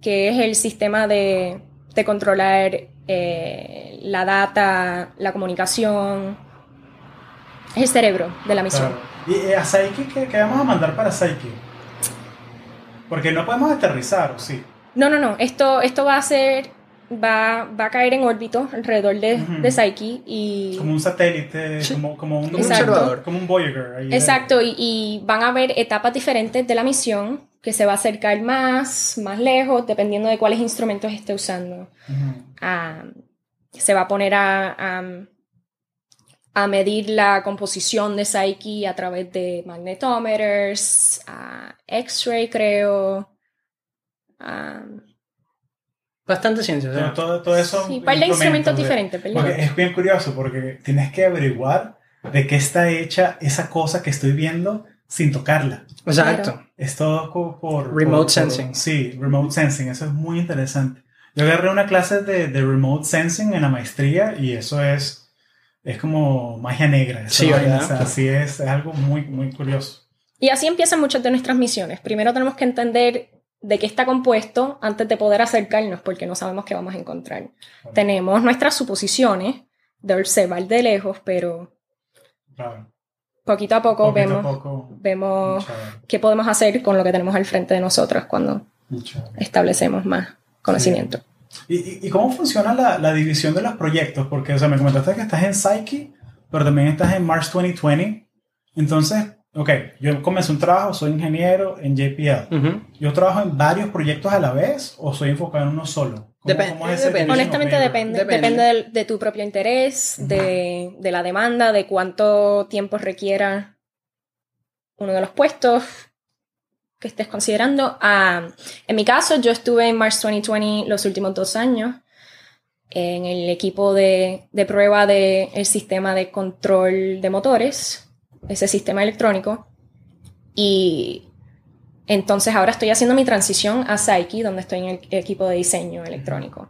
que es el sistema de, de controlar eh, la data, la comunicación. Es el cerebro de la misión. Claro. ¿Y eh, a Psyche qué, qué vamos a mandar para Psyche? Porque no podemos aterrizar, ¿o sí? No, no, no. Esto, esto va a ser. Va, va a caer en órbito alrededor de, Ujú. de Psyche y. Como un satélite, como, como un, observador. como un Voyager. ahí de- Exacto, y, y van a haber etapas diferentes de la misión que se va a acercar más, más lejos, dependiendo de cuáles instrumentos esté usando. Ah, se va a poner a, a, a medir la composición de Psyche a través de magnetometers, a X-ray creo. Ah, Bastante ciencia. o sea, Todo, todo, eso. sí, par de instrumentos de- diferentes. Porque es bien curioso porque tienes que averiguar de qué está hecha esa cosa que estoy viendo sin tocarla. Exacto. Es todo co- por... Remote por- por- sensing. sí, remote sensing. Eso es muy interesante. Yo agarré una clase de, de remote sensing en la maestría y eso es, es como magia negra. esa Sí, ¿verdad? o sea, así es, es algo muy, muy curioso. Y así empiezan muchas de nuestras misiones. Primero tenemos que entender de qué está compuesto antes de poder acercarnos, porque no sabemos qué vamos a encontrar. Tenemos nuestras suposiciones de observar de lejos, pero Claro. poquito a poco Poquito a vemos, poco. vemos qué podemos hacer con lo que tenemos al frente de nosotros cuando establecemos más conocimiento. ¿Y, y, y cómo funciona la, la división de los proyectos? Porque, o sea, me comentaste que estás en Psyche, pero también estás en Mars 2020. Entonces, ok, yo comencé un trabajo, soy ingeniero en JPL. ¿Yo trabajo en varios proyectos a la vez o soy enfocado en uno solo? ¿Cómo- Depende- cómo es ese depende. division Honestamente depende, Depende. de, tu propio interés, de, de la demanda, de cuánto tiempo requiera uno de los puestos que estés considerando. Ah, en mi caso, yo estuve en Mars 2020 los últimos dos años en el equipo de, de prueba del sistema de control de motores, ese sistema electrónico. Y entonces ahora estoy haciendo mi transición a Psyche, donde estoy en el equipo de diseño electrónico.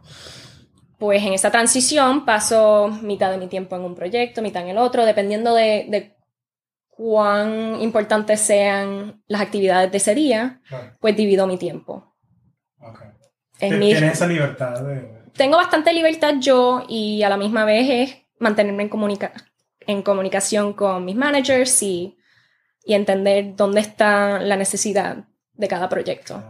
Pues en esa transición paso mitad de mi tiempo en un proyecto, mitad en el otro, dependiendo de, de cuán importantes sean las actividades de ese día, Claro, pues divido mi tiempo. ok. Es Tien- mi- Tienes esa libertad de... tengo bastante libertad yo y a la misma vez es mantenerme en, comunica- en comunicación con mis managers y, y entender dónde está la necesidad de cada proyecto.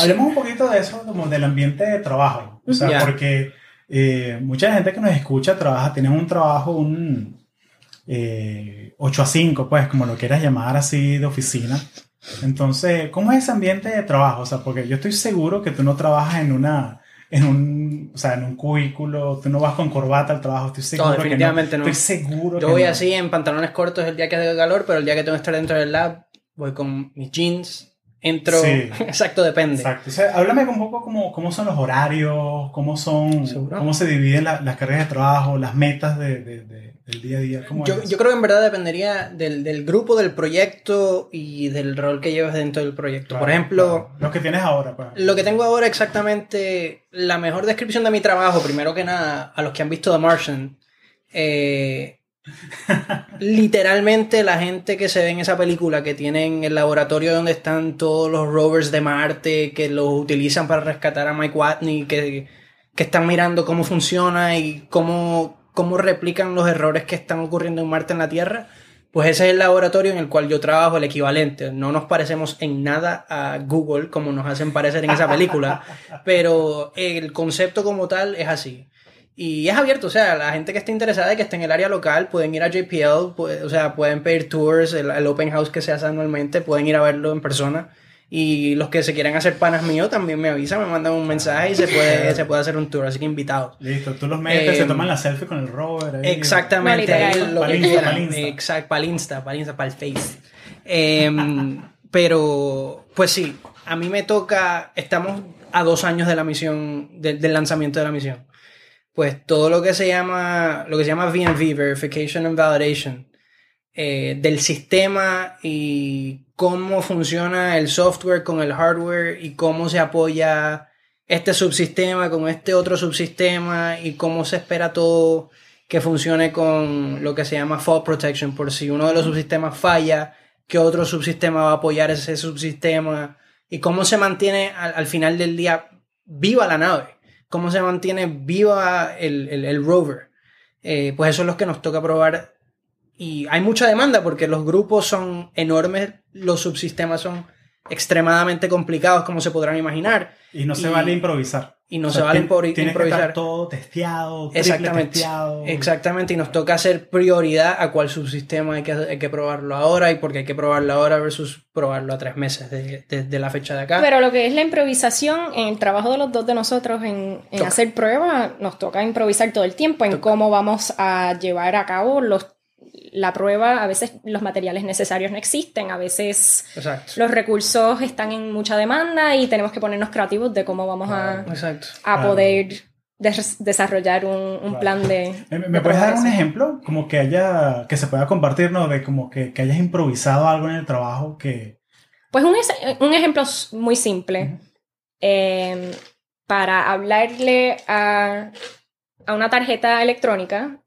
Hablemos un poquito de eso, como del ambiente de trabajo. O sea, Ya. porque eh, mucha gente que nos escucha trabaja, tienen un trabajo, un eh, 8 a 5, pues, como lo quieras llamar así, de oficina. Entonces, ¿cómo es ese ambiente de trabajo? O sea, porque yo estoy seguro que tú no trabajas en una, en un, o sea, en un cubículo, tú no vas con corbata al trabajo, estoy seguro definitivamente que no. no. Estoy seguro Yo que voy no. así en pantalones cortos el día que hace calor, pero el día que tengo que estar dentro del lab, voy con mis jeans, entro. Sí. Exacto, depende. Exacto. O sea, háblame un poco cómo, cómo son los horarios, cómo son, Seguro. cómo se dividen la- las cargas de trabajo, las metas de, de- de- del día a día. ¿Cómo Yo, yo creo que en verdad dependería del, del grupo, del proyecto y del rol que lleves dentro del proyecto. Claro, Por ejemplo, claro. Lo que tienes ahora, pues. lo que tengo ahora exactamente, la mejor descripción de mi trabajo, primero que nada, a los que han visto The Martian, eh, literalmente la gente que se ve en esa película, que tienen el laboratorio donde están todos los rovers de Marte, que los utilizan para rescatar a Mike Watney, que, que están mirando cómo funciona y cómo, cómo replican los errores que están ocurriendo en Marte en la Tierra. Pues ese es el laboratorio en el cual yo trabajo, el equivalente. No nos parecemos en nada a Google como nos hacen parecer en esa película, pero el concepto como tal es así. Y es abierto, o sea, la gente que esté interesada y que esté en el área local pueden ir a JPL, puede- o sea, pueden pedir tours, el, el open house que se hace anualmente, pueden ir a verlo en persona. Y los que se quieren hacer panas míos también me avisan, me mandan un mensaje y se puede, se puede hacer un tour, así que invitados. Listo, tú los metes, se Eh, toman la selfie con el rover. ahí. Exactamente, ahí lo Pa'l que Insta, quieran. pa'l Insta. Exacto, para el Insta, para el Insta, para el Face. Em, pero, pues sí, a mí me toca, estamos a dos años de la misión, de- del lanzamiento de la misión. Pues todo lo que se llama, lo que se llama VNV, Verification and Validation, eh, del sistema y cómo funciona el software con el hardware y cómo se apoya este subsistema con este otro subsistema y cómo se espera todo que funcione con lo que se llama fault protection por si uno de los subsistemas falla que otro subsistema va a apoyar ese subsistema y cómo se mantiene al final del día viva la nave cómo se mantiene viva el, el- rover. Eh, pues eso es lo que nos toca probar. Y hay mucha demanda porque los grupos son enormes los subsistemas son extremadamente complicados como se podrán imaginar Y no se Y- vale improvisar. y no O se vale tiene improvisar. Que estar todo testeado, Exactamente. testeado. Exactamente, y nos toca hacer prioridad a cuál subsistema hay que, hay que probarlo ahora y porque hay que probarlo ahora versus probarlo a tres meses de- desde la fecha de acá. Pero lo que es la improvisación, en el trabajo de los dos de nosotros en, hacer pruebas, nos toca improvisar todo el tiempo en cómo vamos a llevar a cabo los, la prueba. A veces los materiales necesarios no existen, a veces Exacto. los recursos están en mucha demanda y tenemos que ponernos creativos de cómo vamos a, a poder des- desarrollar un, un Claro. plan de... ¿Me, me de puedes dar un ejemplo? Como que haya, que se pueda compartir, ¿no? De como que, que hayas improvisado algo en el trabajo que... Pues un, un ejemplo muy simple. Eh, para hablarle a, a una tarjeta electrónica,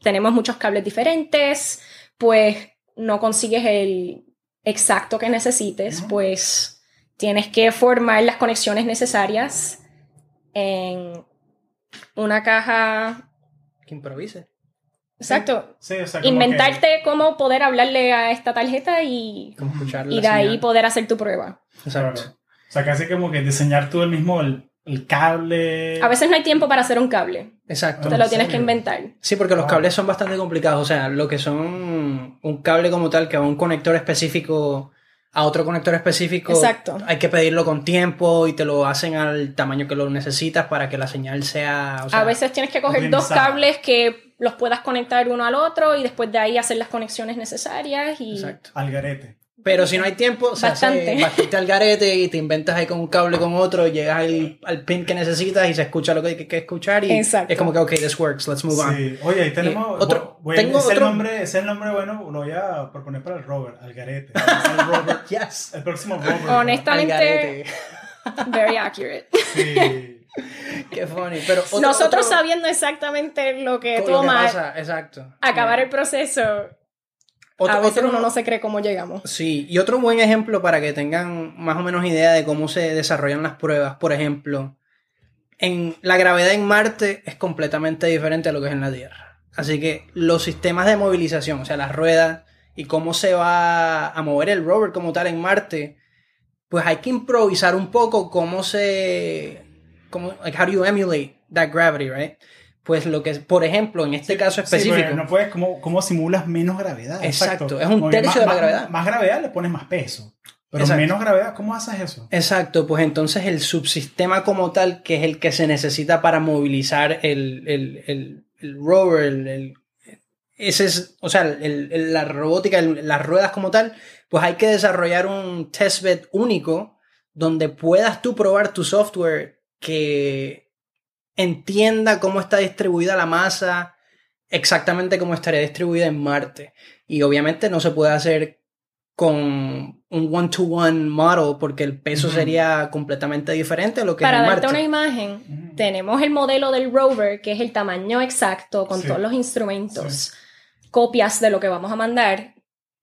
tenemos muchos cables diferentes, pues no consigues el exacto que necesites, pues tienes que formar las conexiones necesarias en una caja. Que improvise. Exacto. Sí, o sea, Inventarte cómo poder hablarle a esta tarjeta y, y de ahí poder hacer tu prueba. que- Exacto. claro. O sea, casi como que diseñar tú el mismo, el, el cable... A veces no hay tiempo para hacer un cable. Exacto. Te ¿En lo tienes que inventar. Sí, porque los cables son bastante complicados. O sea, lo que son un cable como tal, que va a un conector específico a otro conector específico, Exacto. hay que pedirlo con tiempo y te lo hacen al tamaño que lo necesitas para que la señal sea... o sea, a veces tienes que coger dos cables que los puedas conectar uno al otro y después de ahí hacer las conexiones necesarias y Exacto. Al garete. Pero si no hay tiempo, se hace Bastante. bastante al garete y te inventas ahí con un cable con otro, llegas al, al pin que necesitas y se escucha lo que hay que, que escuchar y Exacto. es como que, ok, this works, let's move on. Sí. Oye, ahí tenemos... Eh, otro- voy a- tengo ese, otro- Nombre, ese es el nombre bueno, lo voy a proponer para el Robert, al garete. el, Robert, Yes. el próximo Robert. Honestamente- very accurate. Sí. Qué funny. Pero otro- Nosotros otro- sabiendo exactamente lo que lo que toma pasa, exacto. acabar Sí. el proceso, Otro- a veces otro- uno no se cree cómo llegamos. Sí, y otro buen ejemplo para que tengan más o menos idea de cómo se desarrollan las pruebas, por ejemplo, en la gravedad en Marte es completamente diferente a lo que es en la Tierra. Así que los sistemas de movilización, o sea, las ruedas y cómo se va a mover el rover como tal en Marte, pues hay que improvisar un poco cómo se cómo like how do you emulate that gravity, right? Pues lo que es, por ejemplo, en este caso específico, no puedes, ¿cómo, cómo simulas menos gravedad? Exacto, es un tercio más- de la más- gravedad. Más gravedad le pones más peso. Pero Exacto. menos gravedad, ¿cómo haces eso? Exacto, pues entonces el subsistema como tal, que es el que se necesita para movilizar el, el, el, el rover, el, el- ese es, o sea, el- el- la robótica, las ruedas como tal, pues hay que desarrollar un testbed único donde puedas tú probar tu software que entienda cómo está distribuida la masa, exactamente cómo estaría distribuida en Marte. Y obviamente no se puede hacer con un one-to-one model porque el peso sería completamente diferente a lo que Para es en darte Marte. una imagen, tenemos el modelo del rover, que es el tamaño exacto, con Sí. todos los instrumentos, copias de lo que vamos a mandar,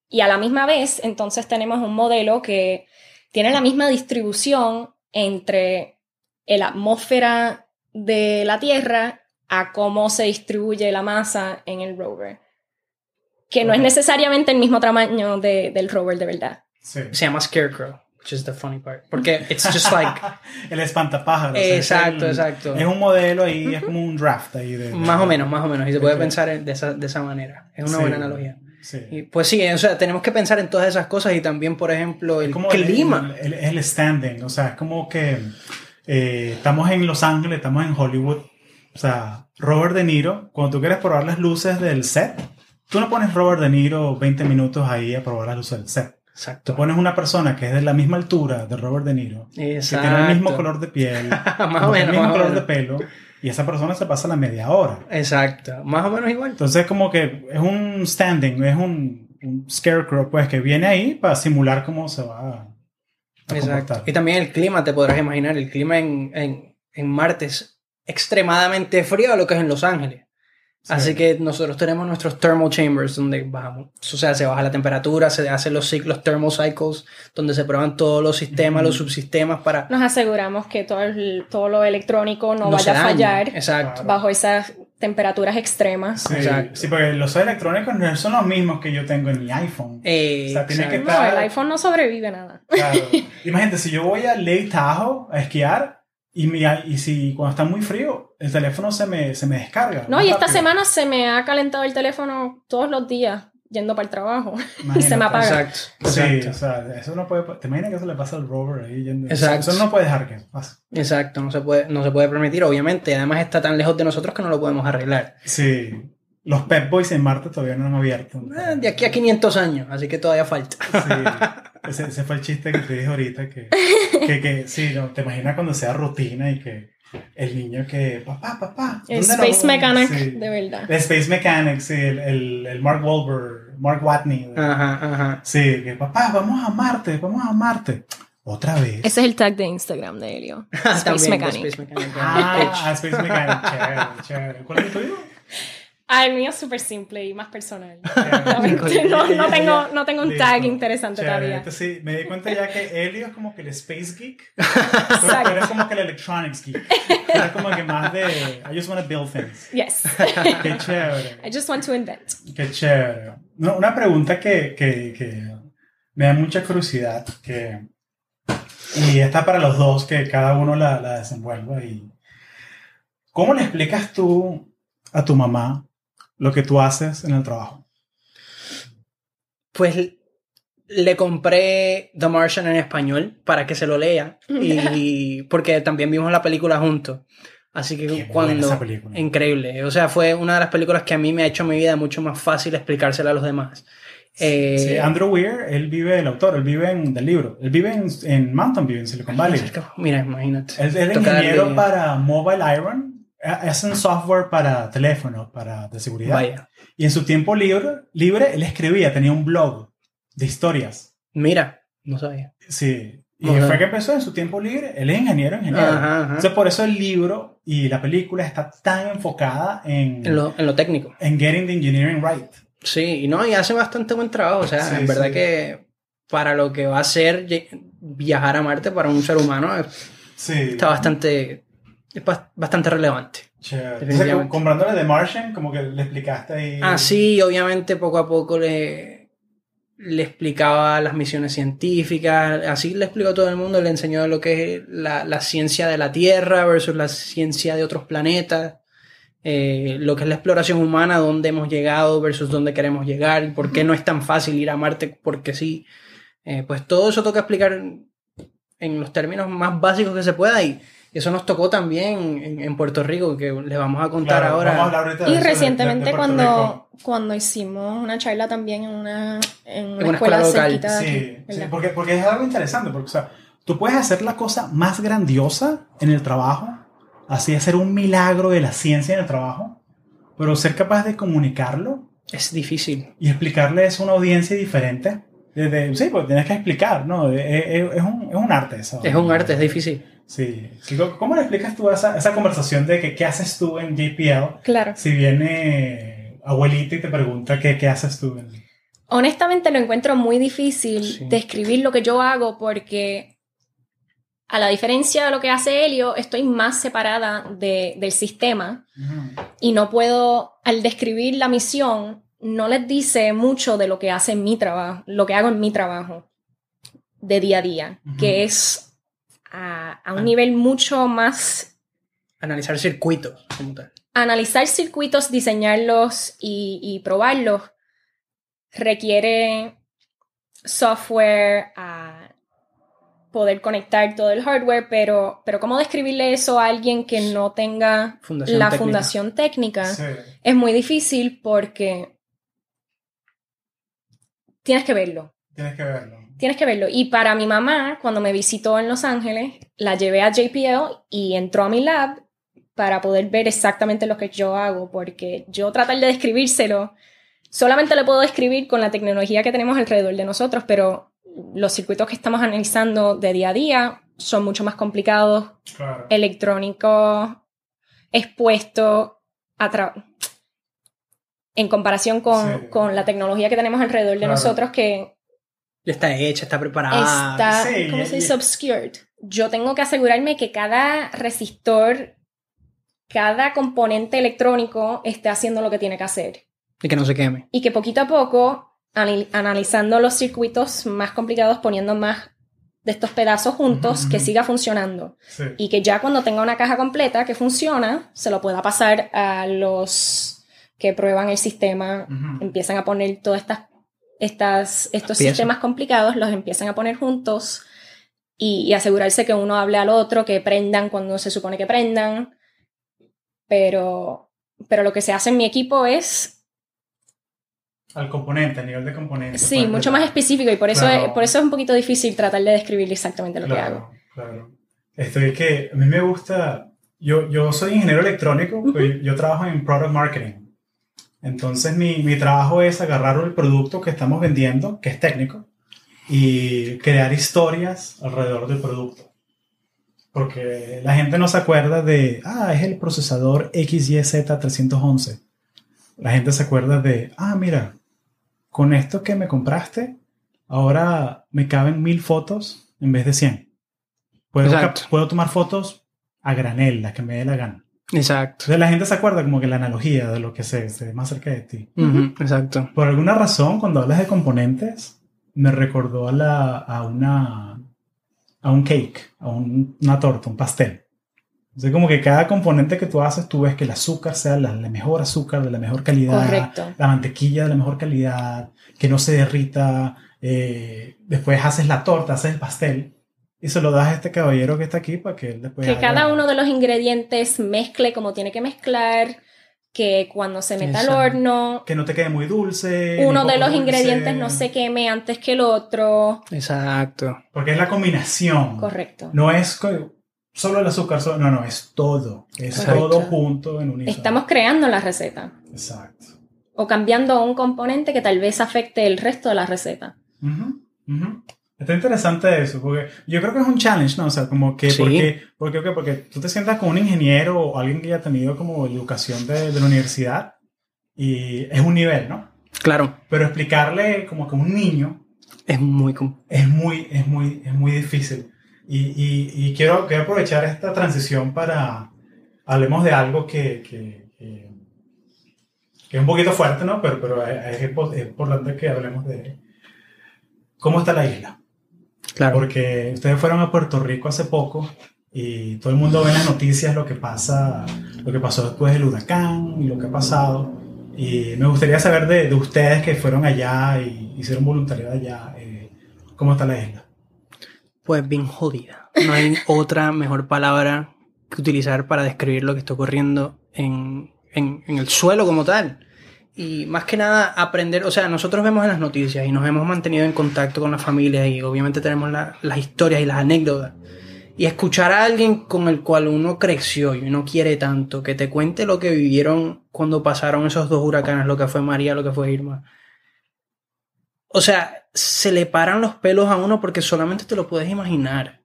y a la misma vez, entonces tenemos un modelo que tiene la misma distribución entre la atmósfera de la Tierra a cómo se distribuye la masa en el rover. Que no es Ok. necesariamente el mismo tamaño de- del rover de verdad. Sí. Se llama Scarecrow, which is the funny part. Porque it's just like... el espantapájaros. es exacto, el- exacto. Es un modelo ahí, es como un draft ahí. De, de- Más o menos, más o menos. Y se puede pensar en- de esa, de esa manera. Es una Sí. buena analogía. Sí. Y, pues sí, o sea, tenemos que pensar en todas esas cosas y también, por ejemplo, el como clima. El, el, el, standing, o sea, es como que eh, estamos en Los Ángeles, estamos en Hollywood. O sea, Robert De Niro, cuando tú quieres probar las luces del set, tú no pones Robert De Niro 20 minutos ahí a probar las luces del set. Exacto. Tú pones una persona que es de la misma altura de Robert De Niro, Exacto. que tiene el mismo color de piel, más o menos, el mismo más color menos. de pelo, y esa persona se pasa la media hora. Exacto, más o menos igual. Entonces, como que es un standing, es un, un scarecrow, pues, que viene ahí para simular cómo se va Exacto. Y también el clima, te podrás imaginar, el clima en, en, en Marte es extremadamente frío a lo que es en Los Ángeles. Sí. Así que nosotros tenemos nuestros thermal chambers donde bajamos. O sea, se baja la temperatura, se hacen los ciclos thermal cycles, donde se prueban todos los sistemas, los subsistemas para Nos aseguramos que todo, el- todo lo electrónico no, no vaya a fallar Exacto. bajo esas temperaturas extremas. Sí, Exacto. sí, porque los electrónicos no son los mismos que yo tengo en mi iPhone. Eh, O sea, tiene que exacto. No, el iPhone no sobrevive a nada. Claro. Imagínate, si yo voy a Lake Tahoe a esquiar y, mi, y si cuando está muy frío, el teléfono se me, se me descarga. No, y esta rápido. semana se me ha calentado el teléfono todos los días yendo para el trabajo y Imagínate. se me apaga. Exacto. Sí, Exacto. o sea, eso no puede. ¿Te imaginas que eso le pasa al rover ahí yendo? Exacto. Eso no puede dejar que pase. Exacto, no se puede, no se puede permitir, obviamente. Además está tan lejos de nosotros que no lo podemos arreglar. Sí. Los Pep Boys en Marte todavía no han abierto. Eh, de aquí a 500 años, así que todavía falta. Sí. Ese, ese fue el chiste que te dije ahorita. Que, que, que sí, no, te imaginas cuando sea rutina y que el niño que. Papá, papá. El ¿dónde Space Mechanic, Sí. de verdad. El Space Mechanic, sí, el, el, el Mark Wahlberg, Mark Watney. Ajá, ajá. Sí, que papá, vamos a Marte, vamos a Marte. Otra vez. Ese es el tag de Instagram de Helio. Space También, Mechanic. Space Mechanic. Ah, Space Mechanic, chévere, chévere. ¿Cuál es el tuyo? Ah, el mío es súper simple y más personal. Chévere. no, no tengo, no tengo un tag interesante Chévere. todavía. Entonces, sí, me di cuenta ya que Elio es como que el Space Geek. Pero eres como que el Electronics Geek. Eres como que más de. I just want to build things. Yes. Qué chévere. I just want to invent. Qué chévere. No, una pregunta que, que, que me da mucha curiosidad. Que, y está para los dos, que cada uno la, la desenvuelva. Y, ¿Cómo le explicas tú a tu mamá lo que tú haces en el trabajo? Pues le compré The Martian en español para que se lo lea. Y porque también vimos la película juntos. Así que Qué cuando... esa película. Increíble. O sea, fue una de las películas que a mí me ha hecho mi vida mucho más fácil explicársela a los demás. Eh, Sí, Andrew Weir, él vive, el autor, él vive en del libro. Él vive en, en Mountain View, en Silicon Valley. Mira, imagínate. Él es ingeniero para Mobile Iron. Hacen software para teléfonos, para de seguridad. Vaya. Y en su tiempo libre, libre, él escribía, tenía un blog de historias. Mira, no sabía. Sí. Y Ajá. fue que empezó en su tiempo libre. Él es ingeniero, ingeniero. Ajá, ajá. Entonces, por eso el libro y la película está tan enfocada en, En lo, en lo técnico. en getting the engineering right. Sí, y no, y hace bastante buen trabajo. O sea, Sí, en verdad sí. que para lo que va a ser viajar a Marte para un ser humano Sí. está bastante, es bas- bastante relevante. Entonces, comprándole The Martian, como que le explicaste ahí. Ah, sí, obviamente poco a poco le, le explicaba las misiones científicas, así le explicó a todo el mundo, le enseñó lo que es la, la ciencia de la Tierra versus la ciencia de otros planetas, eh, lo que es la exploración humana, dónde hemos llegado versus dónde queremos llegar, y por qué no es tan fácil ir a Marte, porque sí. Eh, pues todo eso toca explicar en, en los términos más básicos que se pueda y eso nos tocó también en, en Puerto Rico, que les vamos a contar Claro, ahora. vamos a hablar de Y eso, de- de- recientemente de Puerto cuando, Rico. cuando hicimos una charla también en una, en una, una escuela, escuela local. cerquita de Sí, aquí, sí, porque, porque es algo interesante, porque o sea, tú puedes hacer la cosa más grandiosa en el trabajo, así hacer un milagro de la ciencia en el trabajo, pero ser capaz de comunicarlo Es difícil. y explicarle eso a una audiencia diferente. Desde, sí, pues tienes que explicar, ¿no? Es- es un, es un arte eso. Es un arte, es difícil. Sí. sí. ¿Cómo le explicas tú esa, esa conversación de que qué haces tú en JPL Claro. si viene abuelita y te pregunta qué, qué haces tú en... Honestamente lo encuentro muy difícil Sí. describir lo que yo hago porque a la diferencia de lo que hace Helio, estoy más separada de- del sistema y no puedo, al describir la misión, no les dice mucho de lo que hace en mi trabajo, lo que hago en mi trabajo de día a día, que es a, a un Ah. nivel mucho más Analizar circuitos, como tal. analizar circuitos, diseñarlos y, y probarlos requiere software, a poder conectar todo el hardware, pero, pero cómo describirle eso a alguien que no tenga Fundación la técnica. fundación técnica Sí. es muy difícil porque tienes que verlo. Tienes que verlo. Tienes que verlo. Y para mi mamá, cuando me visitó en Los Ángeles, la llevé a JPL y entró a mi lab para poder ver exactamente lo que yo hago, porque yo tratar de describírselo, solamente lo puedo describir con la tecnología que tenemos alrededor de nosotros, pero los circuitos que estamos analizando de día a día son mucho más complicados, Claro. electrónicos, expuestos a en comparación con, Sí. con la tecnología que tenemos alrededor de Claro. nosotros que Ya está hecha, está preparada. está, sí, ¿cómo se dice? Obscured. Yo tengo que asegurarme que cada resistor, cada componente electrónico esté haciendo lo que tiene que hacer. Y que no se queme. Y que poquito a poco, analizando los circuitos más complicados, poniendo más de estos pedazos juntos, que siga funcionando. Sí. Y que ya cuando tenga una caja completa que funciona, se lo pueda pasar a los que prueban el sistema, empiezan a poner todas estas, estas estos Piezas. sistemas complicados, los empiezan a poner juntos y, y asegurarse que uno hable al otro, que prendan cuando se supone que prendan. Pero, pero lo que se hace en mi equipo es, Al componente, a nivel de componente. sí, Parte mucho de- más específico y por eso, Claro. es, por eso es un poquito difícil tratar de describir exactamente lo que hago. Claro, claro. Estoy que a mí me gusta, yo, yo soy ingeniero electrónico, pues, yo trabajo en product marketing. Entonces mi, mi trabajo es agarrar el producto que estamos vendiendo, que es técnico, y crear historias alrededor del producto. Porque la gente no se acuerda de, ah, es el procesador XYZ311. La gente se acuerda de, ah, mira, con esto que me compraste, ahora me caben mil fotos en vez de 100. Puedo, puedo tomar fotos a granel, las que me dé la gana. Exacto. Entonces la gente se acuerda como que la analogía de lo que se, se ve más cerca de ti. Ujú, Exacto. Por alguna razón, cuando hablas de componentes, me recordó a, la, a una a un cake, a un- una torta, un pastel. Entonces, como que cada componente que tú haces, tú ves que el azúcar sea la, la mejor azúcar, de la mejor calidad, Correcto. la mantequilla de la mejor calidad, que no se derrita. eh, después haces la torta, haces el pastel y se lo das a este caballero que está aquí para que él después. Que haga- cada uno de los ingredientes mezcle como tiene que mezclar, que cuando se meta al Exacto. horno, Que no te quede muy dulce. uno de los dulce, ingredientes no se queme antes que el otro. Exacto. Porque es la combinación. Correcto. No es solo el azúcar, solo- no, no, es todo. Es Correcto. todo junto en unísono. Estamos creando la receta Exacto. o cambiando un componente que tal vez afecte el resto de la receta. Ujú. Está interesante eso, porque yo creo que es un challenge, ¿no? O sea, como que, Sí. porque, porque, porque tú te sientas con un ingeniero o alguien que ya ha tenido como educación de, de la universidad y es un nivel, ¿no? Claro. Pero explicarle como que a un niño Es muy... es muy, es muy, es muy difícil. Y, y, y quiero, quiero aprovechar esta transición para hablemos de algo que, que, que- que es un poquito fuerte, ¿no? Pero, pero es, es importante que hablemos de cómo está la isla. Claro. Porque ustedes fueron a Puerto Rico hace poco y todo el mundo ve en las noticias lo que pasa, lo que pasó después del huracán y lo que ha pasado. Y me gustaría saber de, de ustedes que fueron allá y hicieron voluntariado allá, eh, cómo está la isla. Pues bien jodida. No hay otra mejor palabra que utilizar para describir lo que está ocurriendo en, en- en el suelo como tal. Y más que nada aprender, o sea, nosotros vemos en las noticias y nos hemos mantenido en contacto con la familia y obviamente tenemos la- las historias y las anécdotas. Y escuchar a alguien con el cual uno creció y uno quiere tanto, que te cuente lo que vivieron cuando pasaron esos dos huracanes, lo que fue María, lo que fue Irma. O sea, se le paran los pelos a uno porque solamente te lo puedes imaginar.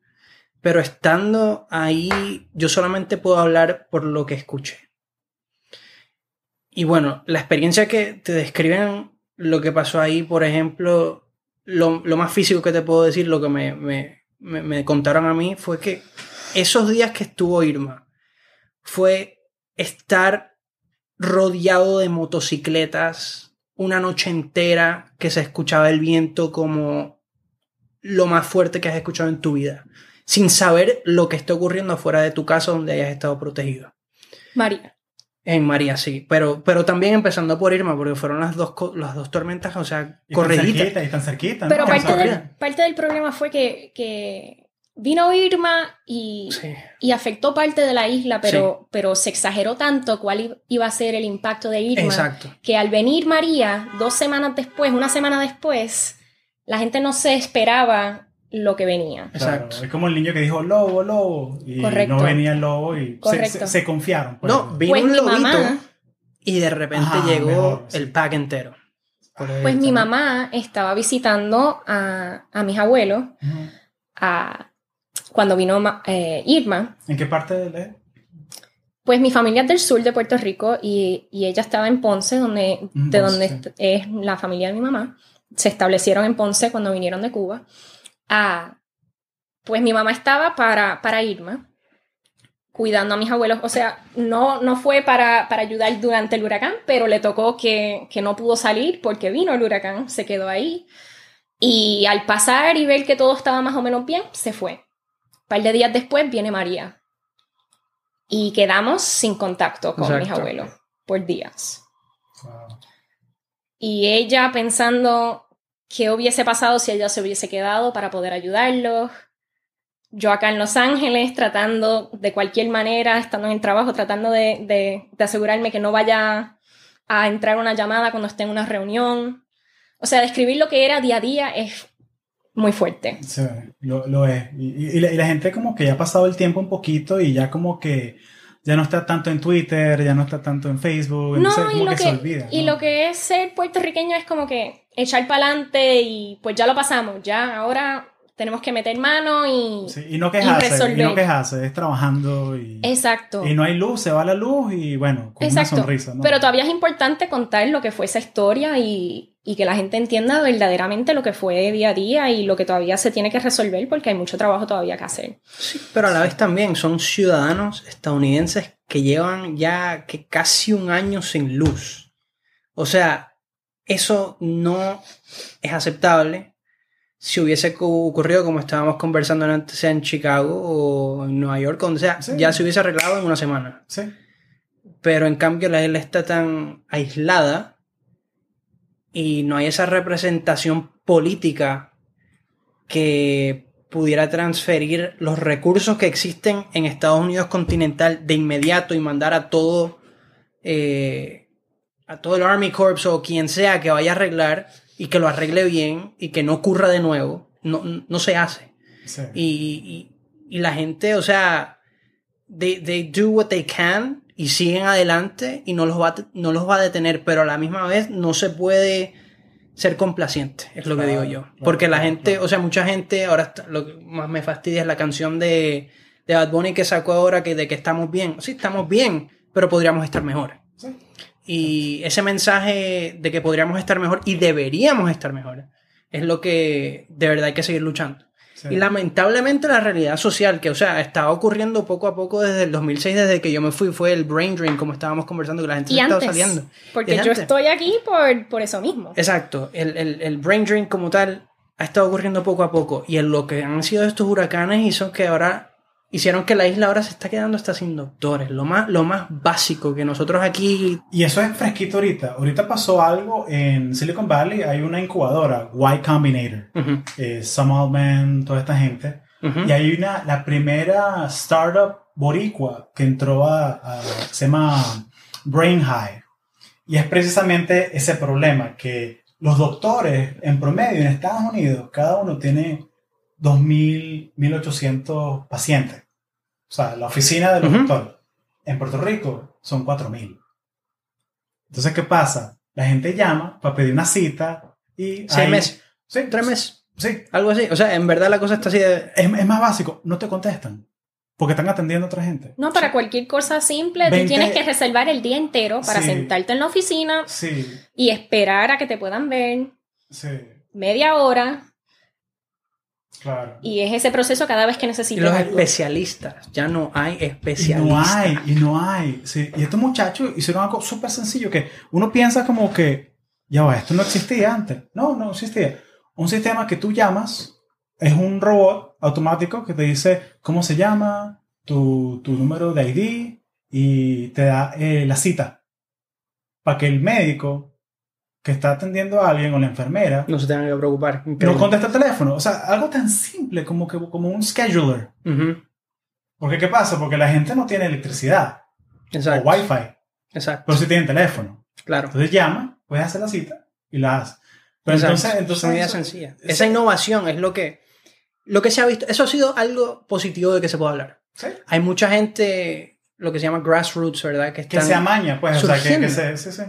Pero estando ahí, yo solamente puedo hablar por lo que escuché. Y bueno, la experiencia que te describen lo que pasó ahí, por ejemplo, lo, más físico que te puedo decir, lo que me, me, me- me contaron a mí, fue que esos días que estuvo Irma fue estar rodeado de motocicletas una noche entera que se escuchaba el viento como lo más fuerte que has escuchado en tu vida, sin saber lo que está ocurriendo afuera de tu casa donde hayas estado protegido. María. En María, sí. Pero, pero también empezando por Irma, porque fueron las dos, las dos tormentas, o sea, Y tan correditas. cerquita, y tan cerquita. Pero ¿no? parte del, parte del problema fue que, que vino Irma y, Sí. y afectó parte de la isla, pero, pero se exageró tanto cuál iba a ser el impacto de Irma, Exacto. que al venir María, dos semanas después, una semana después, la gente no se esperaba lo que venía. Claro, Exacto. es como el niño que dijo lobo, lobo. Y Correcto. no venía el lobo y se, Correcto. se- se confiaron. pues. No, vino Pues un lobito mamá- y de repente Ajá, llegó mejor, sí. el pack entero. Pues mi mamá estaba visitando a, a mis abuelos a- cuando vino eh, Irma. ¿En qué parte de la- Pues mi familia es del sur de Puerto Rico y, y ella estaba en Ponce, donde, Mm, de Ponce, donde es la familia de mi mamá. Se establecieron en Ponce cuando vinieron de Cuba. Ah, pues mi mamá estaba para, para Irma, cuidando a mis abuelos. O sea, no, no fue para, para ayudar durante el huracán, pero le tocó que, que no pudo salir porque vino el huracán, se quedó ahí. Y al pasar y ver que todo estaba más o menos bien, se fue. Un par de días después viene María. Y quedamos sin contacto con mis abuelos por días. Y ella pensando qué hubiese pasado si ella se hubiese quedado para poder ayudarlos. Yo acá en Los Ángeles tratando de cualquier manera, estando en el trabajo, tratando de, de- de asegurarme que no vaya a entrar una llamada cuando esté en una reunión. O sea, describir lo que era día a día es muy fuerte. Sí, lo, lo es. Y, y- y la, y la gente como que ya ha pasado el tiempo un poquito y ya como que ya no está tanto en Twitter, ya no está tanto en Facebook, No, entonces y como lo que, que, se olvida. y ¿no? lo que es ser puertorriqueño es como que echar para adelante y pues ya lo pasamos, ya ahora tenemos que meter mano y... Sí, y no quejarse, y, resolver. no quejarse, es trabajando y, Exacto. y no hay luz, se va la luz y bueno, con Exacto. una sonrisa. ¿no? Pero todavía es importante contar lo que fue esa historia y, y que la gente entienda verdaderamente lo que fue día a día y lo que todavía se tiene que resolver porque hay mucho trabajo todavía que hacer. Sí, pero a la vez también son ciudadanos estadounidenses que llevan ya que casi un año sin luz. O sea, eso no es aceptable. Si hubiese cu- ocurrido como estábamos conversando antes, sea en Chicago o en Nueva York, donde sea, Sí. ya se hubiese arreglado en una semana. Sí. Pero en cambio la isla está tan aislada y no hay esa representación política que pudiera transferir los recursos que existen en Estados Unidos continental de inmediato y mandar a todo eh, a todo el Army Corps o quien sea que vaya a arreglar y que lo arregle bien y que no ocurra de nuevo no, no se hace sí. y, y- y la gente, o sea, they, they do what they can y siguen adelante y no los, va a, no los va a detener, pero a la misma vez no se puede ser complaciente, es lo que digo yo. claro, Porque la claro, gente, o sea, mucha gente, ahora está- lo que más me fastidia es la canción de, de Bad Bunny que sacó ahora que, de que estamos bien. Sí, estamos bien, pero podríamos estar mejor. Sí. Y ese mensaje de que podríamos estar mejor y deberíamos estar mejor es lo que de verdad hay que seguir luchando. Sí. Y lamentablemente la realidad social, que o sea, estaba ocurriendo poco a poco desde el 2006, desde que yo me fui, fue el brain drain, como estábamos conversando, que la gente Y se estaba saliendo. porque Y yo antes. estoy aquí por, por eso mismo. Exacto, el, el, el brain drain como tal ha estado ocurriendo poco a poco. Y en lo que han sido estos huracanes hizo que ahora hicieron que la isla ahora se está quedando hasta sin doctores. Lo más, lo más básico que nosotros aquí... Y eso es fresquito ahorita. Ahorita pasó algo en Silicon Valley, hay una incubadora, Y Combinator, Ujú, eh, Sam Altman, toda esta gente. Y hay una, la primera startup boricua que entró a, a- se llama Brain High. Y es precisamente ese problema, que los doctores en promedio en Estados Unidos, cada uno tiene 2.000, 1.800 pacientes. O sea, la oficina de los Ujú. doctores. En Puerto Rico son 4.000. Entonces, ¿qué pasa? La gente llama para pedir una cita y... Seis hay- meses, Sí, tres meses, Sí, algo así. O sea, en verdad la cosa está así de... es, es más básico, no te contestan. Porque están atendiendo a otra gente. No, para cualquier cosa simple, tú 20 tienes que reservar el día entero para Sí. sentarte en la oficina Sí, y esperar a que te puedan ver sí, media hora. Claro. Y es ese proceso cada vez que necesitas los algo. especialistas, ya no hay Y especialistas. no hay, y no hay. Sí. Y estos muchachos hicieron algo súper sencillo que uno piensa como que, ya va, esto no existía antes. No, no existía. Un sistema que tú llamas es un robot automático que te dice cómo se llama, tu, tu número de ID y te da eh, la cita para que el médico que está atendiendo a alguien o la enfermera No se tengan que preocupar. no contesta el teléfono. O sea, algo tan simple como, que, como un scheduler. Ujú, Porque ¿qué pasa? Porque la gente no tiene electricidad Exacto. o wifi, Exacto. pero sí tienen teléfono. Claro. Entonces llama, puedes hacer la cita y la haces. Pero Exacto. entonces, entonces Es una idea sencilla. eso- Esa innovación es lo que, lo que se ha visto. Eso ha sido algo positivo de que se pueda hablar. Sí. Hay mucha gente, lo que se llama grassroots, ¿verdad? Que, que están, se amaña, pues, o sea, que, que surgiendo. se, sí, sí.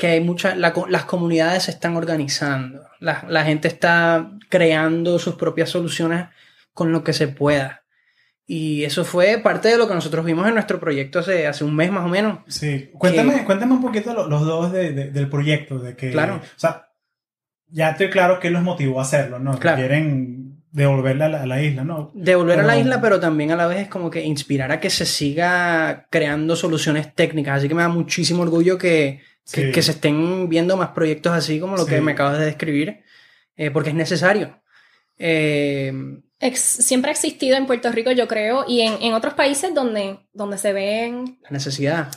Que hay muchas, la las comunidades se están organizando. La, la gente está creando sus propias soluciones con lo que se pueda. Y eso fue parte de lo que nosotros vimos en nuestro proyecto hace, hace un mes más o menos. Sí, cuéntame, Que- cuéntame un poquito lo- los dos de- de- del proyecto, de que, Claro. o sea, ya estoy claro que los motivó a hacerlo, ¿no? Claro. Que quieren devolverla a la, isla, ¿no? Devolver a la isla, pero también a la vez es como que inspirar a que se siga creando soluciones técnicas. Así que me da muchísimo orgullo que, Sí. que se estén viendo más proyectos así como lo que me acabas de describir, eh, porque es necesario. Eh, Ex- siempre ha existido en Puerto Rico, yo creo, y en, en otros países donde, donde se ven la necesidad.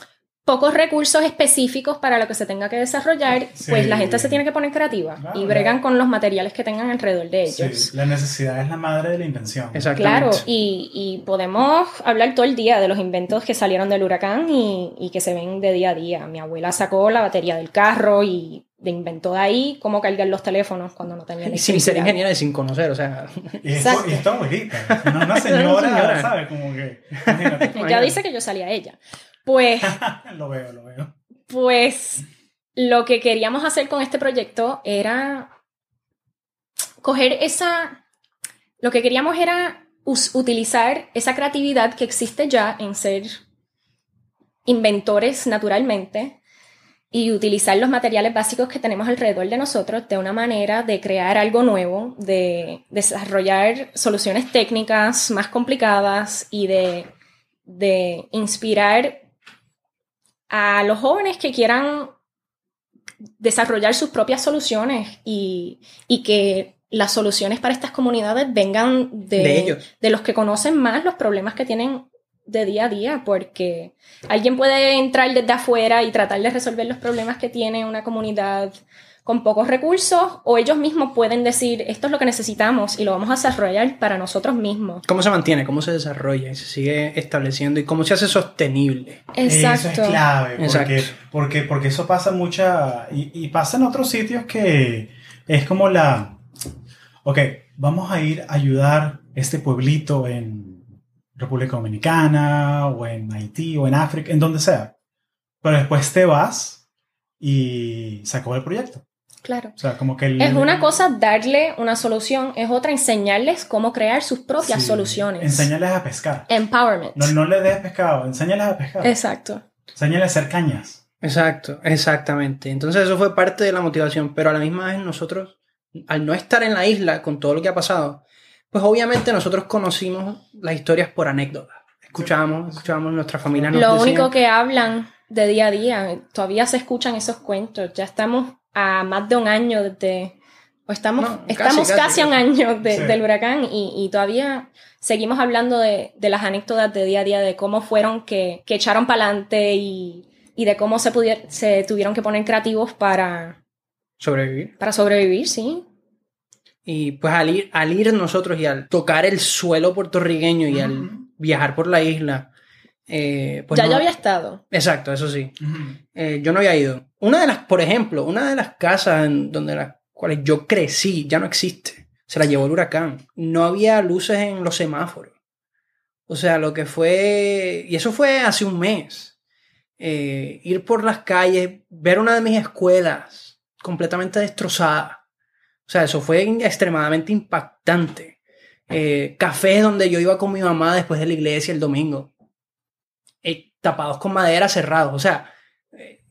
Pocos recursos específicos para lo que se tenga que desarrollar, Sí. pues la gente se tiene que poner creativa Claro, y bregan claro. con los materiales que tengan alrededor de Sí, ellos. la necesidad es la madre de la invención. Exactamente. Claro, y, y podemos hablar todo el día de los inventos que salieron del huracán y, y que se ven de día a día. Mi abuela sacó la batería del carro y de inventó de ahí cómo cargar los teléfonos cuando no tenían sin ser ingeniera y sin conocer, o sea, Y esto, Exacto. y esto abuelita, una, una señora, señora. ¿sabes? Como que, imagínate. Ella dice que yo salía a ella. Pues lo veo, lo veo. Pues lo que queríamos hacer con este proyecto era coger esa... Lo que queríamos era utilizar esa creatividad que existe ya en ser inventores naturalmente y utilizar los materiales básicos que tenemos alrededor de nosotros de una manera de crear algo nuevo, de desarrollar soluciones técnicas más complicadas y de, de inspirar a los jóvenes que quieran desarrollar sus propias soluciones y, y que las soluciones para estas comunidades vengan de, de ellos. de los que conocen más los problemas que tienen de día a día, porque alguien puede entrar desde afuera y tratar de resolver los problemas que tiene una comunidad con pocos recursos, o ellos mismos pueden decir, esto es lo que necesitamos y lo vamos a desarrollar para nosotros mismos. ¿Cómo se mantiene? ¿Cómo se desarrolla? Y se sigue estableciendo y cómo se hace sostenible. Exacto. Eso es clave, porque, Exacto. porque, porque eso pasa mucha, y, y pasa en otros sitios que es como la, ok, vamos a ir a ayudar este pueblito en República Dominicana, o en Haití, o en África, en donde sea, pero después te vas y se acabó el proyecto. Claro. O sea, como que el- Es una cosa darle una solución, es otra enseñarles cómo crear sus propias Sí, soluciones. Enséñales a pescar. Empowerment. No, no le des pescado, enséñales a pescar. Exacto. Enséñales a hacer cañas. Exacto, exactamente. Entonces eso fue parte de la motivación, pero a la misma vez nosotros, al no estar en la isla con todo lo que ha pasado, pues obviamente nosotros conocimos las historias por anécdotas. Escuchábamos, escuchábamos nuestra familia. nos Lo decían- único que hablan de día a día, todavía se escuchan esos cuentos. Ya estamos a más de un año desde. O estamos, No, estamos casi, casi, a un año de- Sí. del huracán y, y todavía seguimos hablando de, de las anécdotas de día a día, de cómo fueron que, que echaron para adelante y, y de cómo se, pudier- se tuvieron que poner creativos para, sobrevivir. para sobrevivir, sí. Y pues al ir, al ir nosotros y al tocar el suelo puertorriqueño y al viajar por la isla, eh, pues ya no- yo había estado. Exacto, eso sí. Eh, yo no había ido. Una de las, por ejemplo, una de las casas en donde las cuales yo crecí ya no existe. Se la llevó el huracán. No había luces en los semáforos. O sea, lo que fue. Y eso fue hace un mes. Eh, ir por las calles, ver una de mis escuelas completamente destrozada. O sea, eso fue extremadamente impactante. Eh, cafés donde yo iba con mi mamá después de la iglesia el domingo. Tapados con madera cerrados. O sea, eh,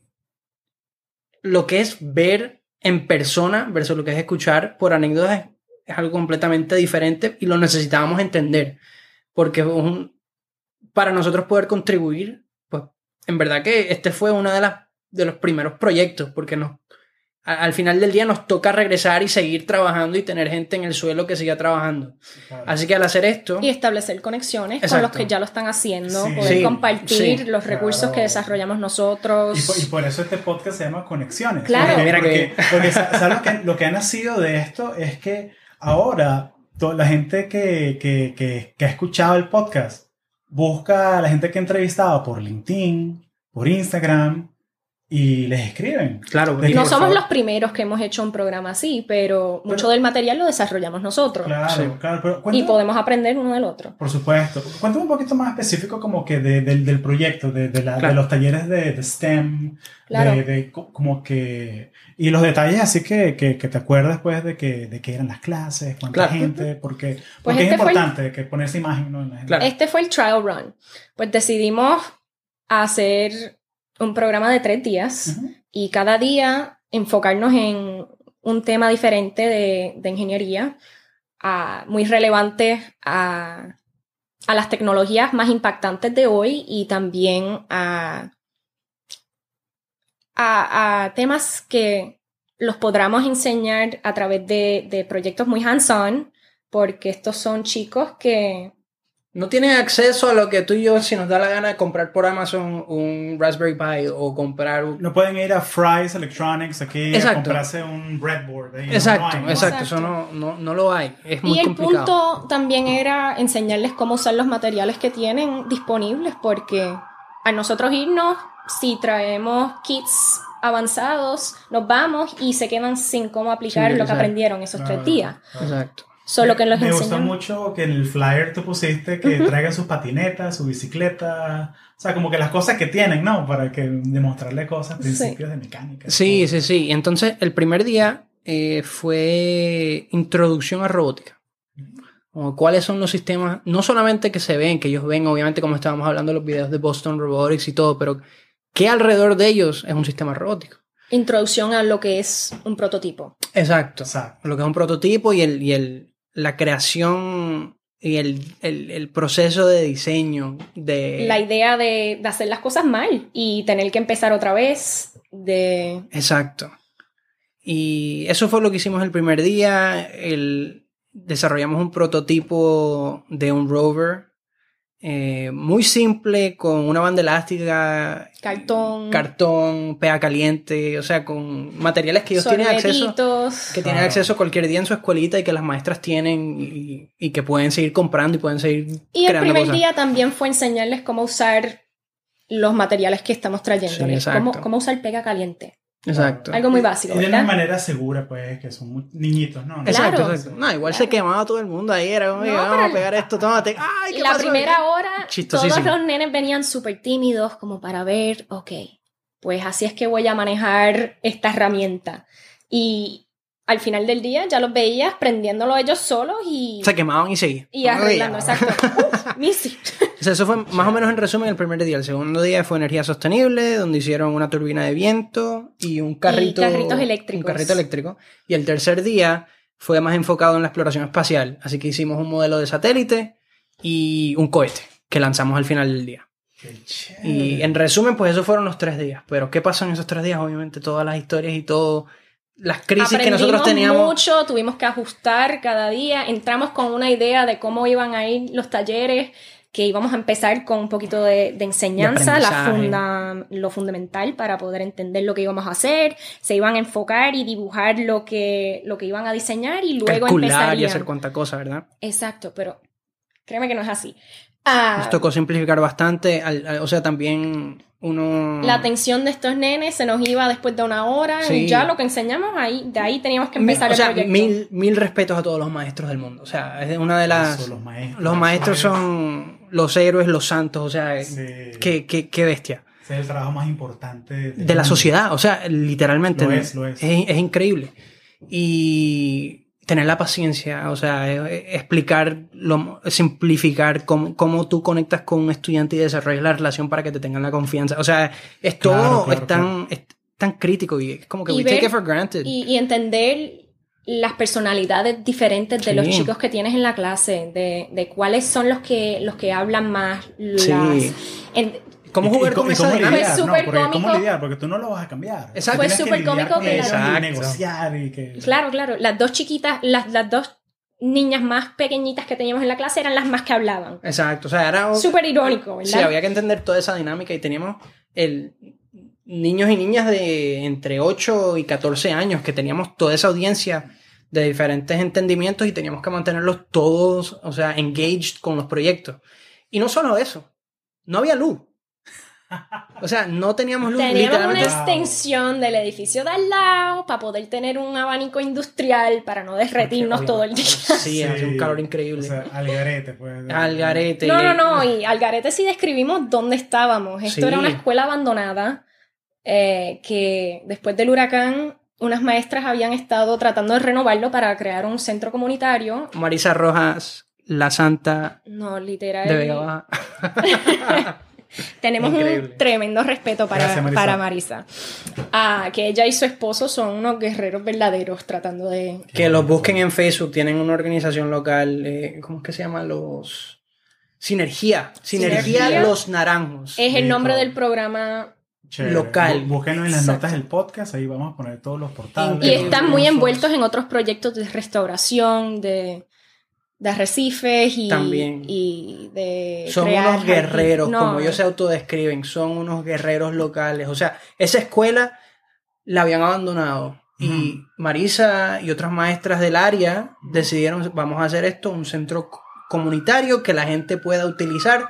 lo que es ver en persona versus lo que es escuchar por anécdotas es, algo completamente diferente y lo necesitábamos entender. Porque para nosotros poder contribuir, pues en verdad que este fue uno de, las, de los primeros proyectos, porque nos al final del día nos toca regresar y seguir trabajando y tener gente en el suelo que siga trabajando. Así que al hacer esto, Y establecer conexiones con los que ya lo están haciendo, Sí. poder Sí, compartir sí. los recursos Claro. que desarrollamos nosotros. Y por, y por eso este podcast se llama Conexiones. Claro. Porque, Mira porque, que- porque sa- ¿sabes lo que, lo que ha nacido de esto? Es que ahora to- la gente que, que, que, que ha escuchado el podcast busca a la gente que ha entrevistado por LinkedIn, por Instagram y les escriben. claro, que, no somos favor- los primeros que hemos hecho un programa así, pero mucho del material lo desarrollamos nosotros. Claro, Sí. claro. Pero Y podemos aprender uno del otro. Por supuesto. Cuéntame un poquito más específico como que de- del, del proyecto, de, de, la- Claro. de los talleres de, STEM, Claro. de, de co- como que... Y los detalles así que, que, que te acuerdas pues de que, de que eran las clases, cuánta Claro. gente, porque, porque este es el- importante que poner esa imagen ¿no? en la gente. Claro. Este fue el trial run. Pues decidimos hacer un programa de tres días y cada día enfocarnos en un tema diferente de, de ingeniería, muy relevante a, a las tecnologías más impactantes de hoy y también a, a, a temas que los podamos enseñar a través de, de proyectos muy hands-on, porque estos son chicos que no tienen acceso a lo que tú y yo, si nos da la gana de comprar por Amazon un Raspberry Pi o comprar un... No pueden ir a Fry's Electronics aquí a Exacto. comprarse un breadboard. ahí, Exacto, no hay, no hay. exacto, Exacto. eso no, no, no lo hay, es muy y el complicado. punto también era enseñarles cómo usar los materiales que tienen disponibles, porque a nosotros irnos, si traemos kits avanzados, nos vamos y se quedan sin cómo aplicar Sí, lo que aprendieron esos Claro, tres días. claro. Exacto. Solo que los Me gustó enseñan. mucho que en el flyer tú pusiste que traigan sus patinetas, su bicicleta, o sea, como que las cosas que tienen, ¿no? Para que demostrarle cosas, Sí. principios de mecánica. Sí, sí, sí. Entonces, el primer día eh, fue introducción a robótica. Como cuáles son los sistemas, no solamente que se ven, que ellos ven, obviamente, como estábamos hablando en los videos de Boston Robotics y todo, pero que alrededor de ellos es un sistema robótico. Introducción a lo que es un prototipo. Exacto. Exacto. Lo que es un prototipo y, el, y el, la creación y el, el- el proceso de diseño de... La idea de, de hacer las cosas mal y tener que empezar otra vez, de Exacto. Y eso fue lo que hicimos el primer día. El, desarrollamos un prototipo de un rover eh, muy simple, con una banda elástica, cartón, cartón, pega caliente, o sea, con materiales que ellos tienen acceso, que tienen Claro. acceso cualquier día en su escuelita y que las maestras tienen y, y que pueden seguir comprando y pueden seguir Y el primer cosas. día también fue enseñarles cómo usar los materiales que estamos. Sí, exacto. cómo, cómo usar pega caliente. Exacto. Algo muy básico, Y de una ¿verdad? manera segura, pues, que son muy niñitos, ¿no? Exacto, Claro. exacto. No, igual Claro. se quemaba todo el mundo ahí, era como, No, vamos pero a pegar esto, tómate. Ay, ¿qué La pasó? primera hora, todos los nenes venían súper tímidos como para ver, ok, pues así es que voy a manejar esta herramienta. Y al final del día ya los veías prendiéndolo ellos solos y, Se quemaban y seguían. y arreglando. Exacto. Uf, sea, eso fue más o menos en resumen el primer día. El segundo día fue energía sostenible, donde hicieron una turbina de viento y un carrito. carritos eléctricos. Un carrito eléctrico. Y el tercer día fue más enfocado en la exploración espacial. Así que hicimos un modelo de satélite y un cohete que lanzamos al final del día. Y en resumen, pues esos fueron los tres días. Pero ¿qué pasó en esos tres días? Obviamente todas las historias y todo, las crisis que nosotros teníamos. mucho, tuvimos que ajustar cada día. Entramos con una idea de cómo iban a ir los talleres, que íbamos a empezar con un poquito de, de enseñanza, De la aprendizaje. funda- lo fundamental para poder entender lo que íbamos a hacer. Se iban a enfocar y dibujar lo que, lo que iban a diseñar y luego calcular y empezarían. hacer cuánta cosa, ¿verdad? Exacto, pero créeme que no es así. Ah, Nos tocó simplificar bastante, al- al- o sea, también uno... la atención de estos nenes se nos iba después de una hora Sí. y ya lo que enseñamos ahí, de ahí teníamos que empezar o sea, el proyecto. mil, mil respetos a todos los maestros del mundo. O sea, es una de las... Eso, los maestros. Los maestros son los héroes, los santos, o sea, Sí. qué, qué- qué bestia. Ese es el trabajo más importante De la sociedad, o sea, literalmente. Lo es, lo es. es increíble. Y tener la paciencia, o sea, eh, eh, explicar, lo, simplificar cómo, cómo tú conectas con un estudiante y desarrollas la relación para que te tengan la confianza. O sea, es todo, Claro, claro, es, tan, es tan crítico y es como que Y we ver- take it for granted. y, y entender las personalidades diferentes de Sí. los chicos que tienes en la clase, de, de cuáles son los que, los que hablan más, las, Sí. en- ¿Cómo ¿Y- jugar y con cómo- y esa cómo dinámica? lidiar? Fue No, súper porque ¿Cómo cómico. lidiar? Porque tú no lo vas a cambiar. Exacto. Fue súper cómico que la- y negociar y que... Claro, claro. Las dos chiquitas, las, las dos niñas más pequeñitas que teníamos en la clase eran las más que hablaban. Exacto, o sea, era... Súper irónico, ¿verdad? Sí, había que entender toda esa dinámica y teníamos el niños y niñas de entre 8 y 14 años que teníamos toda esa audiencia de diferentes entendimientos y teníamos que mantenerlos todos, o sea, engaged con los proyectos. Y no solo eso, no había luz. O sea, no teníamos luz Teníamos una extensión del edificio de al lado para poder tener un abanico industrial para no derretirnos Porque, todo el día. Sí, hacía un calor O increíble. sea, al garete, pues. Al garete. No, no, no, y al garete sí describimos dónde estábamos. Esto Sí. era una escuela abandonada eh, que después del huracán unas maestras habían estado tratando de renovarlo para crear un centro comunitario. Marisa Rojas, la santa No, literal. de Vega Baja. Tenemos Increíble. un tremendo respeto para, Gracias, Marisa. para Marisa. Ah, que ella y su esposo son unos guerreros verdaderos tratando de... Que los busquen en Facebook, tienen una organización local, eh, ¿cómo es que se llama? Los... Sinergia, Sinergia, Sinergia. Los Naranjos. Es el nombre del programa Chévere. local. Bú- Búsquenos en las Exacto. notas del podcast, ahí vamos a poner todos los portales. y están muy envueltos en otros proyectos de restauración, de, de arrecifes y, También. y de... Son crear unos guerreros, como ellos se autodescriben, son unos guerreros locales. O sea, esa escuela la habían abandonado. Y. Marisa y otras maestras del área decidieron, vamos a hacer esto, un centro co- comunitario que la gente pueda utilizar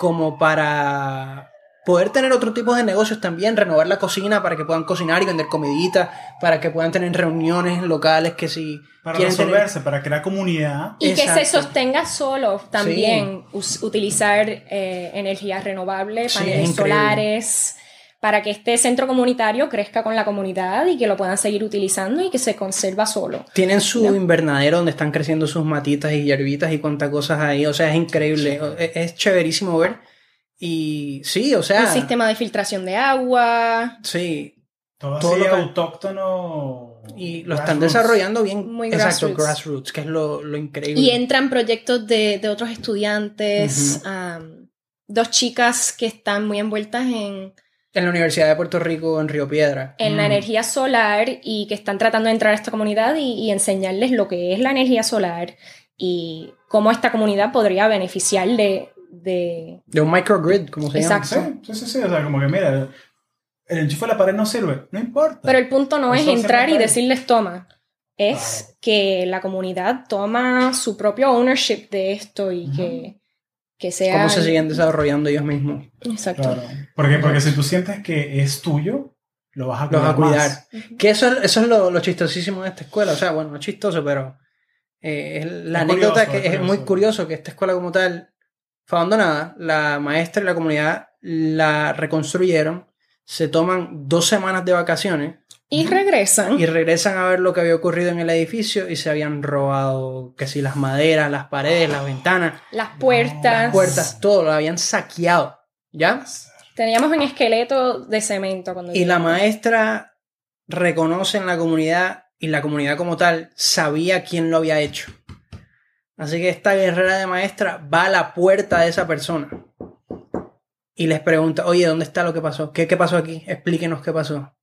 como para poder tener otro tipo de negocios también, renovar la cocina para que puedan cocinar y vender comidita, para que puedan tener reuniones locales que si Para quieren tener- resolverse, para crear comunidad. Y que se sostenga solo también, utilizar eh, energías renovables, paneles solares, para que este centro comunitario crezca con la comunidad y que lo puedan seguir utilizando y que se conserva solo. Tienen su ¿No? invernadero donde están creciendo sus matitas y hierbitas y cuantas cosas ahí. O sea, es increíble. Es, es chéverísimo ver. Y sí, o sea. Un sistema de filtración de agua, Sí. Todo, todo así lo que- autóctono. Y lo están desarrollando bien. Muy Exacto, grassroots. grassroots, que es lo, lo increíble. y entran proyectos de, de otros estudiantes, dos chicas que están muy envueltas en, En la Universidad de Puerto Rico, en Río Piedra. en la Mm. energía solar y que están tratando de entrar a esta comunidad y, y enseñarles lo que es la energía solar y cómo esta comunidad podría beneficiar de, de- De un microgrid, como se llama. Exacto. Sí, sí, sí. O sea, como que mira, el enchufe de la pared no sirve. No importa. Pero el punto no es entrar y decirles toma. Es que la comunidad toma su propio ownership de esto y que, que sea... Cómo se siguen desarrollando ellos mismos. Exacto. Claro. Porque, porque si tú sientes que es tuyo, lo vas a cuidar. va a cuidar. más. Que eso, es- eso es lo, lo chistosísimo de esta escuela. O sea, bueno, no es chistoso, pero eh, la Es anécdota curioso, que es es, curioso. muy curioso que esta escuela como tal fue abandonada. La maestra y la comunidad la reconstruyeron. Se toman dos semanas de vacaciones Y regresan. y regresan a ver lo que había ocurrido en el edificio y se habían robado, que si las maderas, las paredes, las ventanas, Las puertas. las puertas, todo, lo habían saqueado. ¿Ya? Teníamos un esqueleto de cemento cuando Y la maestra reconoce en la comunidad y la comunidad como tal sabía quién lo había hecho. Así que esta guerrera de maestra va a la puerta de esa persona y les pregunta, oye, ¿dónde está lo que pasó? ¿Qué, qué pasó aquí? Explíquenos qué pasó.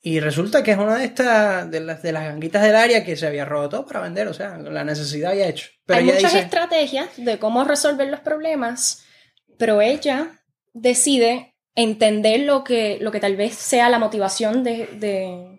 Y resulta que es una de estas, de las, de las ganguitas del área que se había todo para vender, o sea, la necesidad había hecho. Pero Hay ella muchas dice, estrategias de cómo resolver los problemas, pero ella decide entender lo que, lo que tal vez sea la motivación de, de.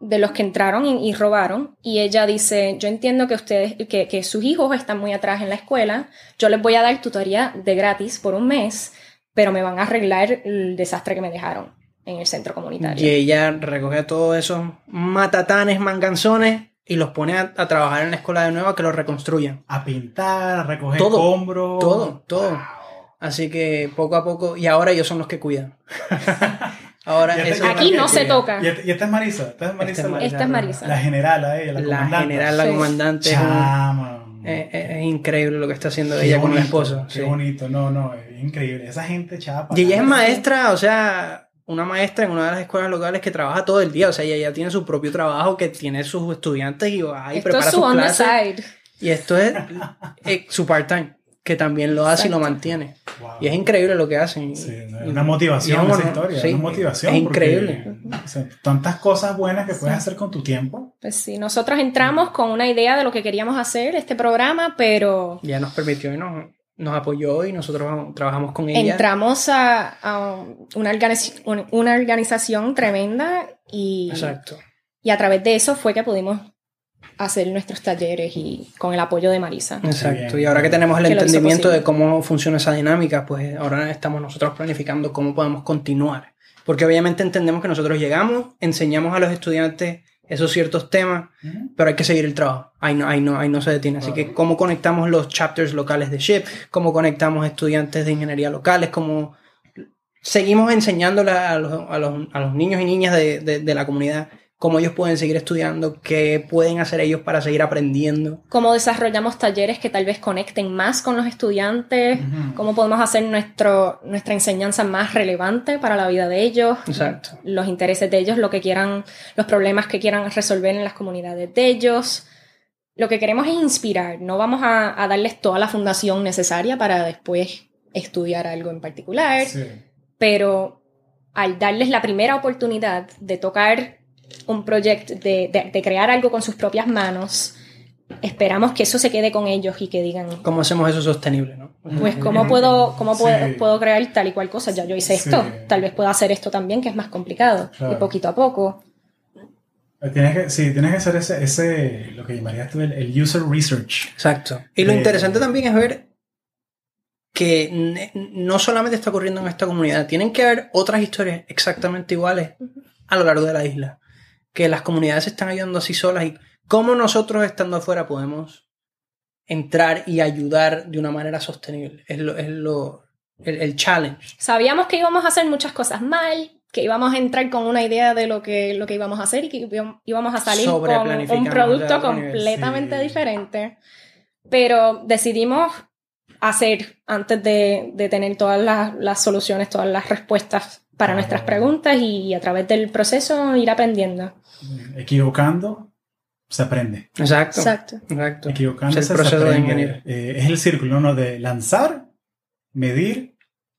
De los que entraron y, y robaron. Y ella dice, yo entiendo que ustedes, que, que sus hijos están muy atrás en la escuela, yo les voy a dar tutoría de gratis por un mes, pero me van a arreglar el desastre que me dejaron en el centro comunitario. Y ella recoge todos esos matatanes, manganzones y los pone a, a trabajar en la escuela de nuevo a que los reconstruyan. A pintar, a recoger Todo, escombros. todo, todo. Wow. Así que poco a poco, y ahora ellos son los que cuidan. ahora eso- Aquí no se toca. Y, esta- y esta es Marisa. Esta es Marisa. Esta es la- Marisa. Esta es Marisa. La general, a ella, la, la comandante. general, la Sí. comandante, Chama. es- es- es increíble lo que está haciendo Qué ella con el esposo. Qué sí. bonito. No, no, es increíble. Esa gente chapa. Y ella es maestra, o sea, una maestra en una de las escuelas locales que trabaja todo el día. O sea, ella ya tiene su propio trabajo, que tiene sus estudiantes y va y Esto prepara es su sus on the clases. side. Y esto es eh, su part-time. Que también lo hace y lo mantiene. Wow. Y es increíble lo que hacen. Sí, una motivación es esa historia, Sí, es una motivación. Es porque, increíble. o sea, tantas cosas buenas que puedes hacer con tu tiempo. Pues sí, nosotros entramos con una idea de lo que queríamos hacer, este programa, pero Ya nos permitió y nos, nos apoyó y nosotros trabajamos con ella. entramos a, a una, organiz- una organización tremenda y, Exacto. y a través de eso fue que pudimos hacer nuestros talleres y con el apoyo de Marisa. Exacto. Y ahora que tenemos el Que entendimiento de cómo funciona esa dinámica, pues ahora estamos nosotros planificando cómo podemos continuar. Porque obviamente entendemos que nosotros llegamos, enseñamos a los estudiantes esos ciertos temas, pero hay que seguir el trabajo. Ahí no, ahí no, ahí no se detiene. Así que cómo conectamos los chapters locales de SHIP, cómo conectamos estudiantes de ingeniería locales, cómo seguimos enseñándole a los, a los, a los niños y niñas de, de- de la comunidad cómo ellos pueden seguir estudiando, qué pueden hacer ellos para seguir aprendiendo. Cómo desarrollamos talleres que tal vez conecten más con los estudiantes, Ujú. cómo podemos hacer nuestro, nuestra enseñanza más relevante para la vida de ellos, Exacto. los intereses de ellos, lo que quieran, los problemas que quieran resolver en las comunidades de ellos. Lo que queremos es inspirar, no vamos a, a darles toda la fundación necesaria para después estudiar algo en particular, Sí. pero al darles la primera oportunidad de tocar un proyecto, de, de- de crear algo con sus propias manos, esperamos que eso se quede con ellos y que digan, ¿Cómo hacemos eso sostenible? ¿no? pues, ¿cómo puedo, cómo Sí. puedo, puedo crear tal y cual cosa? Ya yo hice Sí. esto, tal vez pueda hacer esto también, que es más complicado. Claro. Y poquito a poco. Tienes que, sí, tienes que hacer ese, ese lo que llamarías tú el, el user research. Exacto. Y lo Eh, interesante también es ver que no solamente está ocurriendo en esta comunidad, tienen que haber otras historias exactamente iguales a lo largo de la isla. Que las comunidades se están ayudando así solas y cómo nosotros estando afuera podemos entrar y ayudar de una manera sostenible. Es lo, es lo el, el challenge. Sabíamos que íbamos a hacer muchas cosas mal, que íbamos a entrar con una idea de lo que, lo que íbamos a hacer y que íbamos- a salir con un producto completamente Sí. diferente. Pero decidimos hacer antes de, de tener todas las, las soluciones, todas las respuestas para Ah. nuestras preguntas y a través del proceso ir aprendiendo. Equivocando, se aprende. Exacto. Exacto. Exacto. Equivocando Es el se proceso de aprende. ingeniero. Eh, es el círculo ¿no? de lanzar, medir,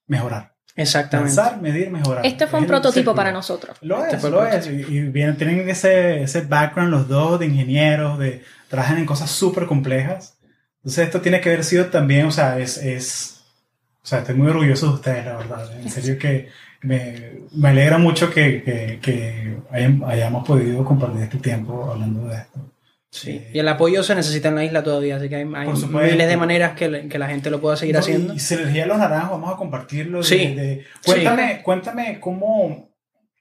mejorar. Exactamente. Lanzar, medir, mejorar. Este fue Es un prototipo círculo. para nosotros. Lo Este es, lo es. Y, y bien, tienen ese, ese background los dos de ingenieros, de trabajan en cosas súper complejas. Entonces esto tiene que haber sido también, o sea, es, es, o sea, estoy muy orgulloso de ustedes, la verdad. En serio que me, me alegra mucho que, que, que hayan- hayamos podido compartir este tiempo hablando de esto. Sí. Y el apoyo se necesita en la isla todavía, así que hay, hay miles de maneras que, le- que la gente lo pueda seguir No, haciendo. Y, y Sinergia de los Naranjos, vamos a compartirlo. de- Sí. de- cuéntame, cuéntame cómo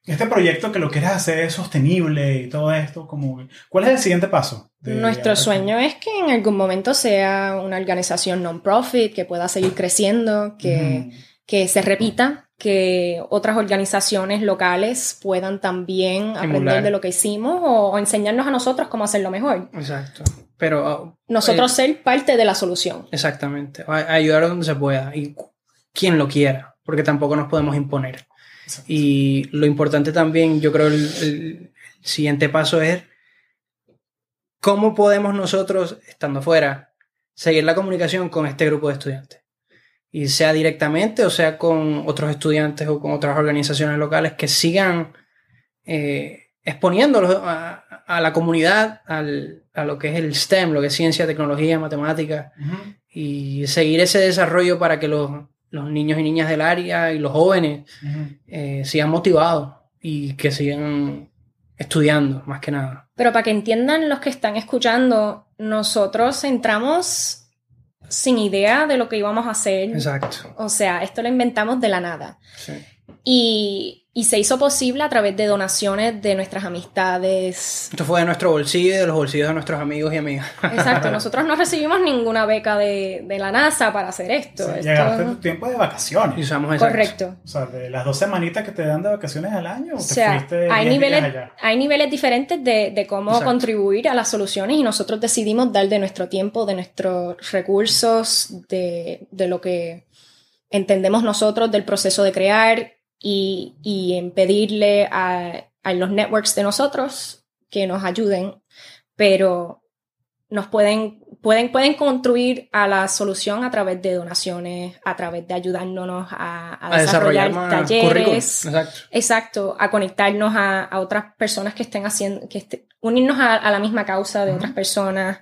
este proyecto que lo quieres hacer es sostenible y todo esto, como, ¿cuál es el siguiente paso? de- Nuestro sueño es que en algún momento sea una organización non-profit, que pueda seguir creciendo, que, que se repita, que otras organizaciones locales puedan también aprender de lo que hicimos o, o enseñarnos a nosotros cómo hacerlo mejor. Exacto. Pero ah, Nosotros eh, ser parte de la solución. exactamente. Ayudar donde se pueda y quien lo quiera, porque tampoco nos podemos imponer. Exacto. Y lo importante también, yo creo, el, el siguiente paso es cómo podemos nosotros, estando fuera, seguir la comunicación con este grupo de estudiantes. Y sea directamente o sea con otros estudiantes o con otras organizaciones locales que sigan eh, exponiéndolos a, a la comunidad, al- a lo que es el STEM, lo que es ciencia, tecnología, matemáticas, y seguir ese desarrollo para que los, los niños y niñas del área y los jóvenes eh, sigan motivados y que sigan estudiando, más que nada. Pero para que entiendan los que están escuchando, nosotros entramos sin idea de lo que íbamos a hacer. Exacto. O sea, esto lo inventamos de la nada. Sí. Y, y se hizo posible a través de donaciones de nuestras amistades. Esto fue de nuestro bolsillo y de los bolsillos de nuestros amigos y amigas. Exacto, nosotros no recibimos ninguna beca de, de la NASA para hacer esto. Sí, Esto- Llegaste tu tiempo de Y vacaciones. usamos exacto. correcto. O sea, de las dos semanitas que te dan de vacaciones al año, O te sea, fuiste hay 10 días niveles, allá. hay niveles diferentes de, de cómo Exacto. contribuir a las soluciones y nosotros decidimos dar de nuestro tiempo, de nuestros recursos, de, de lo que entendemos nosotros del proceso de crear y, y en pedirle a, a los networks de nosotros que nos ayuden, pero nos pueden pueden, pueden construir a la solución a través de donaciones, a través de ayudándonos a, a A desarrollar talleres. Exacto. Exacto, a conectarnos a, a otras personas que estén haciendo, que este- unirnos a, a la misma causa de otras personas.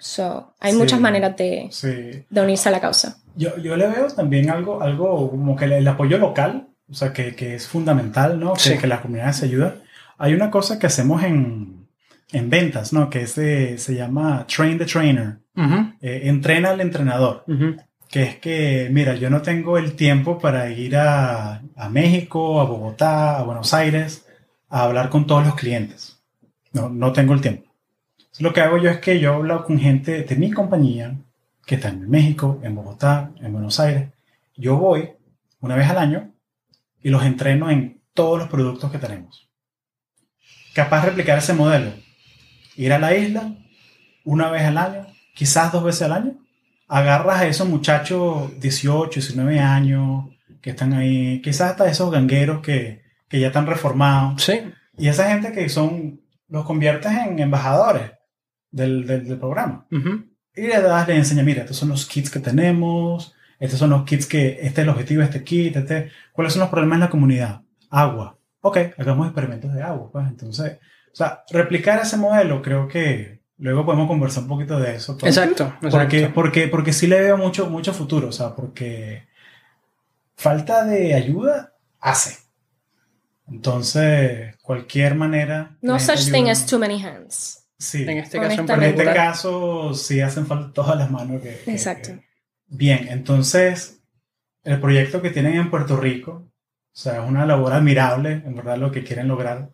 So, hay Sí. muchas maneras de, Sí. de unirse a la causa. Yo, yo le veo también algo, algo como que el, apoyo local, o sea, que, que es fundamental, ¿no? Que, Sí. que la comunidad se ayuda. Hay una cosa que hacemos en, en ventas, ¿no? Que es de- se llama Train the Trainer, Ujú, eh, entrena al entrenador. ujú. Que es que, mira, yo no tengo el tiempo para ir a, a México, a Bogotá, a Buenos Aires, a hablar con todos los clientes. No, no tengo el tiempo. Lo que hago yo es que yo hablo con gente de mi compañía que está en México, en Bogotá, en Buenos Aires. Yo voy una vez al año y los entreno en todos los productos que tenemos. Capaz de replicar ese modelo. Ir a la isla una vez al año, quizás dos veces al año. Agarras a esos muchachos 18, 19 años que están ahí, quizás hasta esos gangueros que, que ya están reformados. Sí, Y esa gente que son, los conviertes en embajadores del, del, del programa. ujú. Y le das, le enseñas, mira, estos son los kits que tenemos, estos son los kits que, este es el objetivo de este kit, este, ¿cuáles son los problemas en la comunidad? Agua. Ok, hagamos experimentos de agua, pues. Entonces, o sea, replicar ese modelo, creo que luego podemos conversar un poquito de eso. pues. exacto. exacto. Porque, porque, porque sí le veo mucho, mucho futuro, o sea, porque falta de ayuda hace. Entonces, cualquier manera. No such thing ayuda. as too many hands. Sí. en este caso en Pero en este caso sí hacen falta todas las manos que... que- Exacto. que- Bien, entonces el proyecto que tienen en Puerto Rico, o sea, es una labor admirable, en verdad, lo que quieren lograr.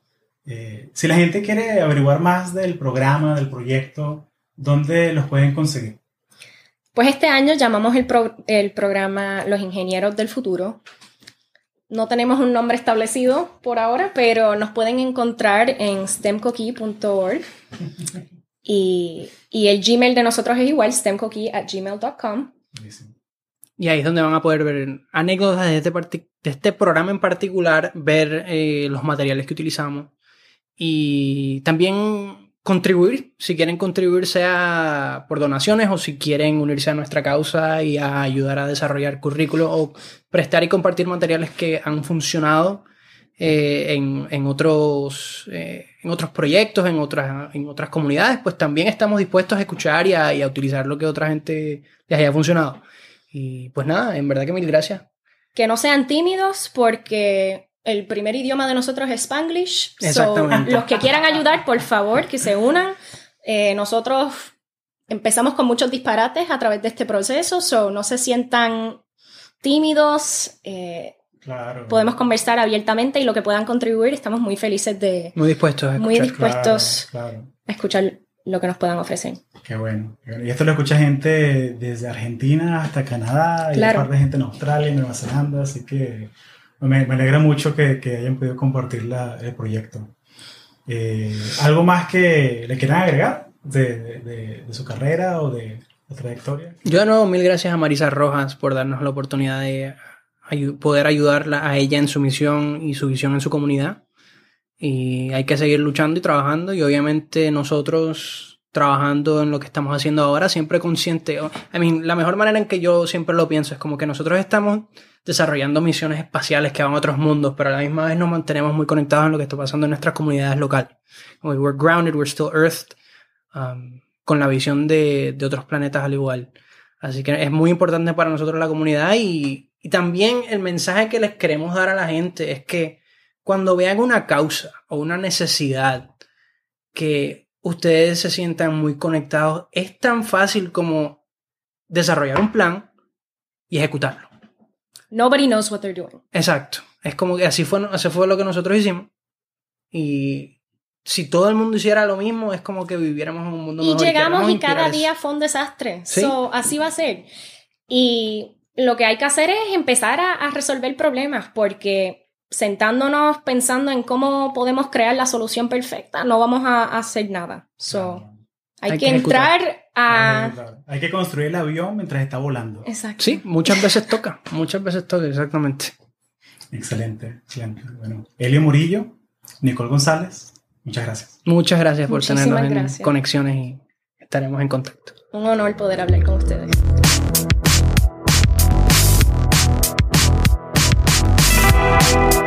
Eh, si la gente quiere averiguar más del programa, del proyecto, ¿dónde los pueden conseguir? Pues este año llamamos el, pro- el programa Los Ingenieros del Futuro. No tenemos un nombre establecido por ahora, pero nos pueden encontrar en stemcoquee.org. Y, el Gmail de nosotros es igual, stemcoquee.gmail.com. Buenísimo. Y ahí es donde van a poder ver anécdotas de este, de este programa en particular, ver eh, los materiales que utilizamos y también contribuir, si quieren contribuir sea por donaciones o si quieren unirse a nuestra causa y a ayudar a desarrollar currículos o prestar y compartir materiales que han funcionado eh, en, en otros, eh, en otros proyectos, en otras, en otras comunidades, pues también estamos dispuestos a escuchar y a, y a utilizar lo que otra gente les haya funcionado. Y pues nada, en verdad que mil gracias. Que no sean tímidos porque el primer idioma de nosotros es Spanglish. So, Exactamente. los que quieran ayudar, por favor, que se unan. Eh, nosotros empezamos con muchos disparates a través de este proceso, so no se sientan tímidos. eh, Claro. podemos conversar abiertamente y lo que puedan contribuir, estamos muy felices de Muy dispuestos a Muy escuchar. dispu- dispuestos. Claro, claro. escuchar lo que nos puedan ofrecer. Qué bueno. Y esto lo escucha gente desde Argentina hasta Canadá, y Claro. aparte gente en Australia y Nueva Zelanda, así que me, me alegra mucho que, que hayan podido compartir la- el proyecto. Eh, ¿Algo más que le quieran agregar de, de- de- de su carrera o de la trayectoria? Yo de nuevo, mil gracias a Marisa Rojas por darnos la oportunidad de ayu- poder ayudarla a ella en su misión y su visión en su comunidad. Y hay que seguir luchando y trabajando y obviamente nosotros trabajando en lo que estamos haciendo ahora, siempre consciente. I mean, la mejor manera en que yo siempre lo pienso es como que nosotros estamos desarrollando misiones espaciales que van a otros mundos, pero a la misma vez nos mantenemos muy conectados en lo que está pasando en nuestras comunidades locales. We're grounded, we're still earthed, um, con la visión de, de otros planetas al igual. Así que es muy importante para nosotros la comunidad y, y también el mensaje que les queremos dar a la gente es que cuando vean una causa o una necesidad que ustedes se sientan muy conectados, es tan fácil como desarrollar un plan y ejecutarlo. Nobody knows what they're doing. Exacto. Es como que así fue, así fue lo que nosotros hicimos. Y si todo el mundo hiciera lo mismo, es como que viviéramos en un mundo Y mejor. llegamos queremos y cada día eso. fue un desastre. Sí. So, así va a ser. Y lo que hay que hacer es empezar a, a resolver problemas porque sentándonos pensando en cómo podemos crear la solución perfecta, no vamos a, a hacer nada. So, hay, Hay que, entrar a... Hay que construir el avión mientras está volando. Exacto. Sí, muchas veces toca. Muchas veces toca, exactamente. Excelente, excelente. Bueno, Elio Murillo, Nicole González, muchas gracias. Muchas gracias por Muchísimas tenernos en gracias. conexiones y estaremos en contacto. Un honor poder hablar con ustedes. Bye.